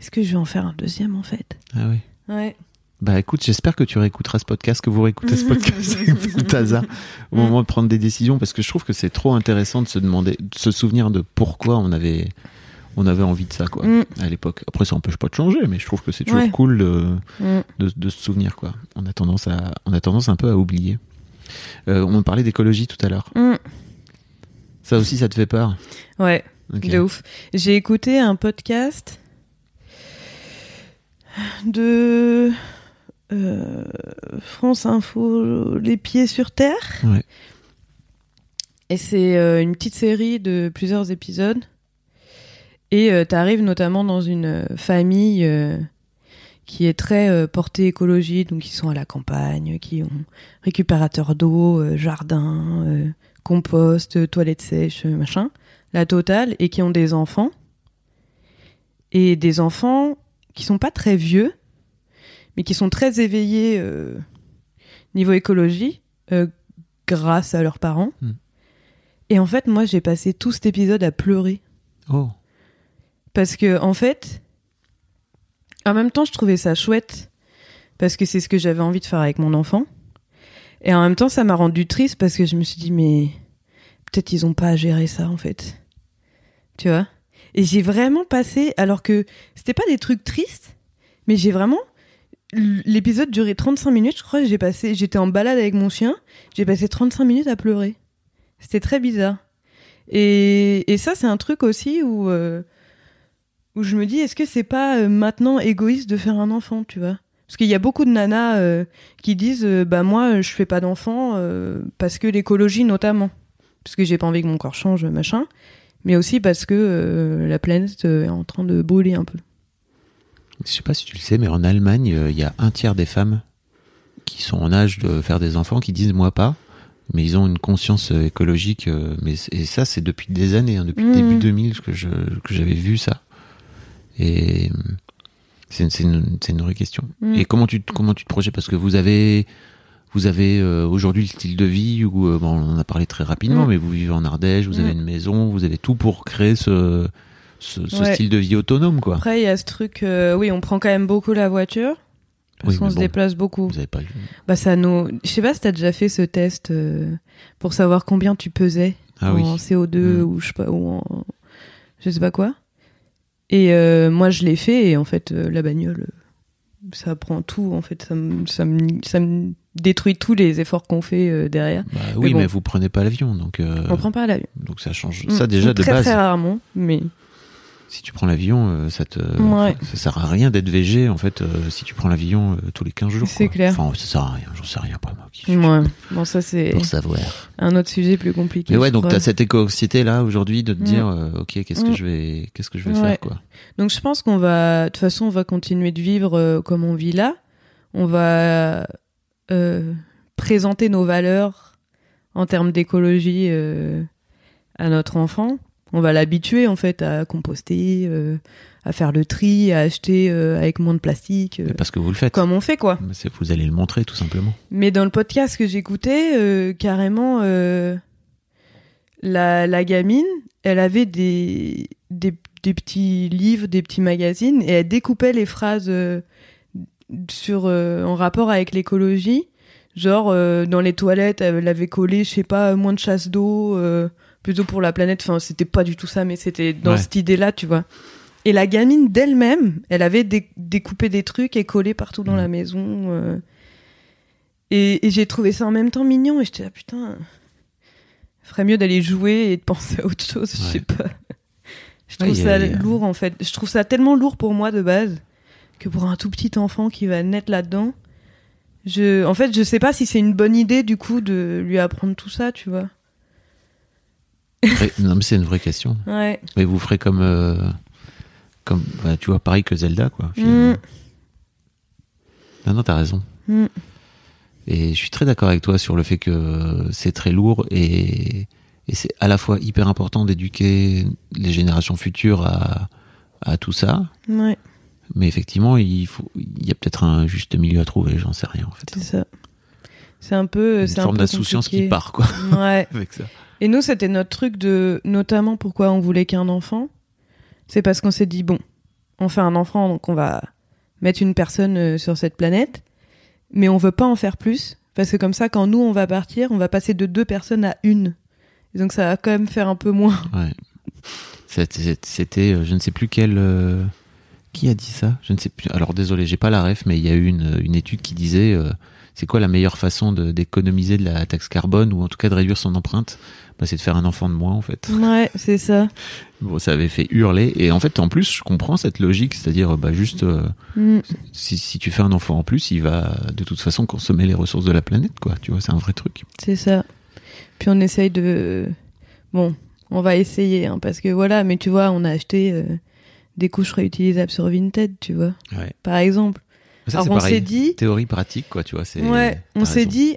est-ce que je vais en faire un deuxième en fait? Ah oui. Ouais. Bah écoute, j'espère que tu réécouteras ce podcast, que vous réécoutez ce podcast avec Balthazar au moment de prendre des décisions, parce que je trouve que c'est trop intéressant de se demander, de se souvenir de pourquoi on avait, on avait envie de ça, quoi, Mm. à l'époque. Après, ça empêche pas de changer, mais je trouve que c'est toujours Ouais. cool de, Mm. de, de se souvenir, quoi. On a tendance à, on a tendance un peu à oublier. Euh, on parlait d'écologie tout à l'heure. Mm. Ça aussi, ça te fait peur? Ouais. De ouf. J'ai écouté un podcast de euh, France Info, Les Pieds sur Terre. Ouais. Et c'est euh, une petite série de plusieurs épisodes. Et euh, t'arrives notamment dans une euh, famille euh, qui est très euh, portée écologie, donc ils sont à la campagne, qui ont récupérateur d'eau, euh, jardin, euh, compost, toilette sèche, machin, la totale, et qui ont des enfants. Et des enfants qui sont pas très vieux, mais qui sont très éveillés euh, niveau écologie, euh, grâce à leurs parents. Hmm. Et en fait, moi, j'ai passé tout cet épisode à pleurer. Oh. Parce que, en fait, en même temps, je trouvais ça chouette. Parce que c'est ce que j'avais envie de faire avec mon enfant. Et en même temps, ça m'a rendu triste parce que je me suis dit, mais peut-être ils ont pas à gérer ça, en fait. Tu vois? Et j'ai vraiment passé, alors que c'était pas des trucs tristes, mais j'ai vraiment. L'épisode durait 35 minutes, je crois, j'ai passé, j'étais en balade avec mon chien, j'ai passé 35 minutes à pleurer. C'était très bizarre. Et, et ça, c'est un truc aussi où, euh, où je me dis, est-ce que c'est pas euh, maintenant égoïste de faire un enfant, tu vois? Parce qu'il y a beaucoup de nanas euh, qui disent, euh, bah moi, je fais pas d'enfant parce que l'écologie notamment, parce que j'ai pas envie que mon corps change, machin, mais aussi parce que la planète est en train de brûler un peu. Je sais pas si tu le sais, mais en Allemagne, il y a un tiers des femmes qui sont en âge de faire des enfants qui disent moi pas, mais ils ont une conscience écologique. mais et ça, c'est depuis des années, hein, depuis Mhm. début 2000 que je que j'avais vu ça. Et c'est une, une, vraie question. Mhm. Et comment tu te- comment tu te projettes? Parce que vous avez vous avez euh, aujourd'hui le style de vie où euh, bon, on en a parlé très rapidement, Mhm. mais vous vivez en Ardèche, vous avez Mhm. une maison, vous avez tout pour créer ce ce, ce Ouais. style de vie autonome quoi. Après, il y a ce truc, euh, oui, on prend quand même beaucoup la voiture. Parce Oui, qu'on se déplace beaucoup. Vous avez pas le- Bah, ça nous. Je sais pas si t'as déjà fait ce test pour savoir combien tu pesais Ah oui. en CO2 Mm. ou je sais pas, ou en. Je sais pas quoi. Et euh, moi, je l'ai fait et en fait, euh, la bagnole, euh, ça prend tout. En fait, ça me, ça me, ça me détruit tous les efforts qu'on fait euh, derrière. Bah oui, bon. mais vous prenez pas l'avion, donc euh, On prend pas l'avion. donc ça change. Mm. Ça déjà de très, base. Très rarement, mais. Si tu prends l'avion, euh, ça te, Ouais. ça sert à rien d'être VG en fait. euh, si tu prends l'avion euh, tous les 15 jours. C'est clair. Enfin, ça sert à rien. J'en sais rien pas moi. Qui suis Ouais. Bon, ça, c'est Pour savoir. un autre sujet plus compliqué. Mais ouais, donc t'as cette éco-anxiété là aujourd'hui de te Mm. dire, euh, ok, qu'est-ce que Mm. je vais, qu'est-ce que je vais Ouais. faire quoi. Donc je pense qu'on va, de toute façon, on va continuer de vivre euh, comme on vit là. On va euh, présenter nos valeurs en termes d'écologie à notre enfant. On va l'habituer en fait à composter, euh, à faire le tri, à acheter euh, avec moins de plastique, euh, Parce que vous le faites. comme on fait quoi. Vous allez le montrer tout simplement. Mais dans le podcast que j'écoutais, carrément, la, la gamine, elle avait des, des, des petits livres, des petits magazines, et elle découpait les phrases sur, en rapport avec l'écologie. Genre, dans les toilettes, elle avait collé, je sais pas, moins de chasse d'eau, plutôt pour la planète. Enfin, c'était pas du tout ça, mais c'était dans Ouais. cette idée-là, tu vois. Et la gamine d'elle-même, elle avait dé- découpé des trucs et collé partout dans Mhm. la maison. euh. Et, et j'ai trouvé ça en même temps mignon. Et j'étais là, putain, ferait mieux d'aller jouer et de penser à autre chose. Je sais Ouais. pas. Je trouve Ouais, ça a- lourd en fait. Je trouve ça tellement lourd pour moi de base que pour un tout petit enfant qui va naître là-dedans. Je, en fait, je sais pas si c'est une bonne idée du coup de lui apprendre tout ça, tu vois. Non, mais c'est une vraie question. Ouais. Mais vous ferez comme, euh, comme, bah, tu vois, pareil que Zelda quoi. finalement. Mm. Non, non, t'as raison. Mm. Et je suis très d'accord avec toi sur le fait que c'est très lourd et, et c'est à la fois hyper important d'éduquer les générations futures à, à tout ça. Ouais, Mais effectivement, il faut, il y a peut-être un juste milieu à trouver, j'en sais rien en fait. c'est ça. C'est un peu. Une forme d'insouciance qui part quoi Ouais. avec ça. Et nous, c'était notre truc de, notamment pourquoi on voulait qu'un enfant. C'est parce qu'on s'est dit, bon, on fait un enfant, donc on va mettre une personne euh, sur cette planète, mais on veut pas en faire plus, parce que comme ça, quand nous, on va partir, on va passer de deux personnes à une. Et donc ça va quand même faire un peu moins. Ouais. C'était, euh, je ne sais plus quel. euh, qui a dit ça? Je ne sais plus. Alors désolé, j'ai pas la ref, mais il y a eu une, étude qui disait c'est quoi la meilleure façon de, d'économiser de la taxe carbone ou en tout cas de réduire son empreinte? Bah, C'est de faire un enfant de moins en fait. Ouais, c'est ça. Bon, ça avait fait hurler. Et en fait, en plus, je comprends cette logique, c'est-à-dire bah, juste euh, Mm. si, si tu fais un enfant en plus, il va de toute façon consommer les ressources de la planète, quoi. Tu vois, c'est un vrai truc. C'est ça. Puis on essaye de. Bon, on va essayer, hein, parce que voilà, mais tu vois, on a acheté euh, des couches réutilisables sur Vinted, tu vois, Ouais. par exemple. Ça, Alors on s'est dit, Théorie pratique, quoi, tu vois. c'est- ouais, on s'est dit,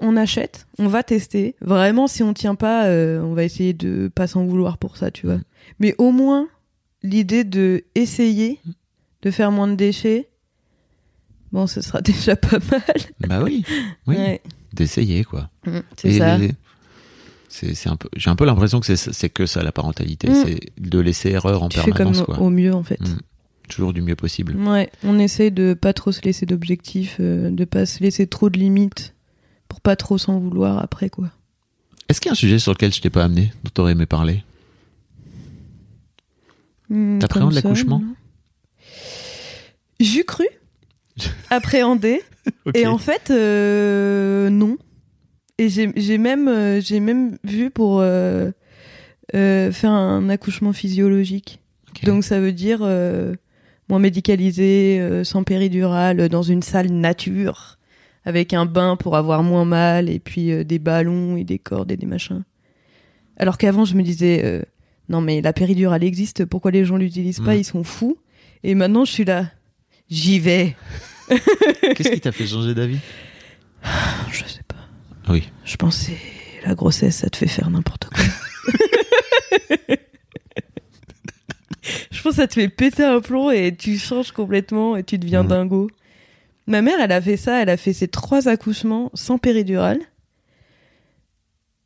on achète, on va tester. Vraiment, si on tient pas, euh, on va essayer de pas s'en vouloir pour ça, tu vois. Mm. Mais au moins, l'idée de essayer, de faire moins de déchets, bon, ce sera déjà pas mal. Bah oui, oui. Ouais. D'essayer, quoi. Mm, c'est ça. les- C'est un peu. J'ai un peu l'impression que c'est que ça la parentalité, Mm. c'est de laisser erreur en Tu fais comme permanence, quoi. au mieux, en fait. Toujours du mieux possible. Ouais, on essaie de pas trop se laisser d'objectifs, euh, de pas se laisser trop de limites pour pas trop s'en vouloir après quoi. Est-ce qu'il y a un sujet sur lequel je t'ai pas amené, dont t'aurais aimé parler? Hmm, T'appréhendes l'accouchement? J'eus cru appréhender et en fait euh, non. Et j'ai j'ai même euh, j'ai même vu pour euh, faire un accouchement physiologique. Donc ça veut dire euh, moins médicalisé, euh, sans péridurale, dans une salle nature, avec un bain pour avoir moins mal, et puis euh, des ballons et des cordes et des machins. Alors qu'avant je me disais euh, non mais la péridurale existe, pourquoi les gens l'utilisent pas, ils sont fous. Et maintenant je suis là, j'y vais. Qu'est-ce qui t'a fait changer d'avis? Je sais pas. Oui. Je c'est la grossesse, ça te fait faire n'importe quoi. je pense que ça te fait péter un plomb et tu changes complètement et tu deviens dingo. Ma mère, elle a fait ça, elle a fait ses trois accouchements sans péridurale.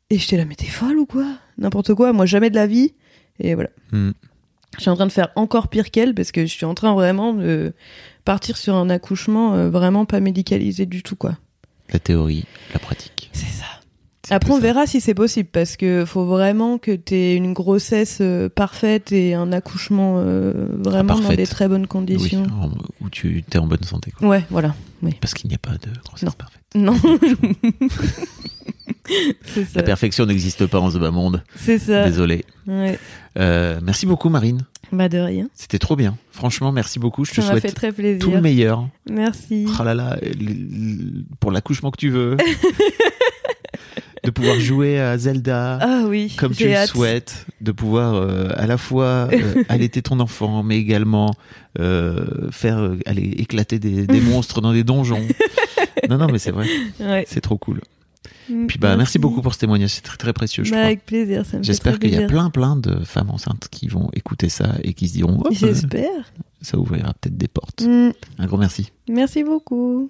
Et j'étais là, mais t'es folle ou quoi? N'importe quoi, moi jamais de la vie. Et voilà. Mm. Je suis en train de faire encore pire qu'elle parce que je suis en train vraiment de partir sur un accouchement euh, vraiment pas médicalisé du tout, quoi. La théorie, la pratique. C'est ça. Après, on verra si c'est possible parce que faut vraiment que tu aies une grossesse euh, parfaite et un accouchement euh, vraiment dans des très bonnes Oui, conditions. en- où tu es en bonne santé. Quoi. Ouais, voilà. Oui. Parce qu'il n'y a pas de grossesse Non. parfaite. Non. ça. La perfection n'existe pas en ce bas monde. C'est ça. Désolé. Ouais. Euh, merci beaucoup, Marine. Bah de rien. C'était trop bien. Franchement, merci beaucoup. Je te Ça m'a fait souhaite très plaisir. tout le meilleur. Merci. Oh là là, pour l'accouchement que tu veux. de pouvoir jouer à Zelda. Ah oui. comme tu le souhaites, de pouvoir euh, à la fois euh, allaiter ton enfant, mais également euh, faire aller éclater des, des monstres dans des donjons. Non, non, mais c'est vrai, Ouais. c'est trop cool. Puis bah, merci beaucoup pour ce témoignage, c'est très très précieux, je Bah, crois. avec plaisir. Ça me fait J'espère qu'il y a plein plein de femmes enceintes qui vont écouter ça et qui se diront, oh, J'espère. ça ouvrira peut-être des portes. Mm. Un gros merci. Merci beaucoup.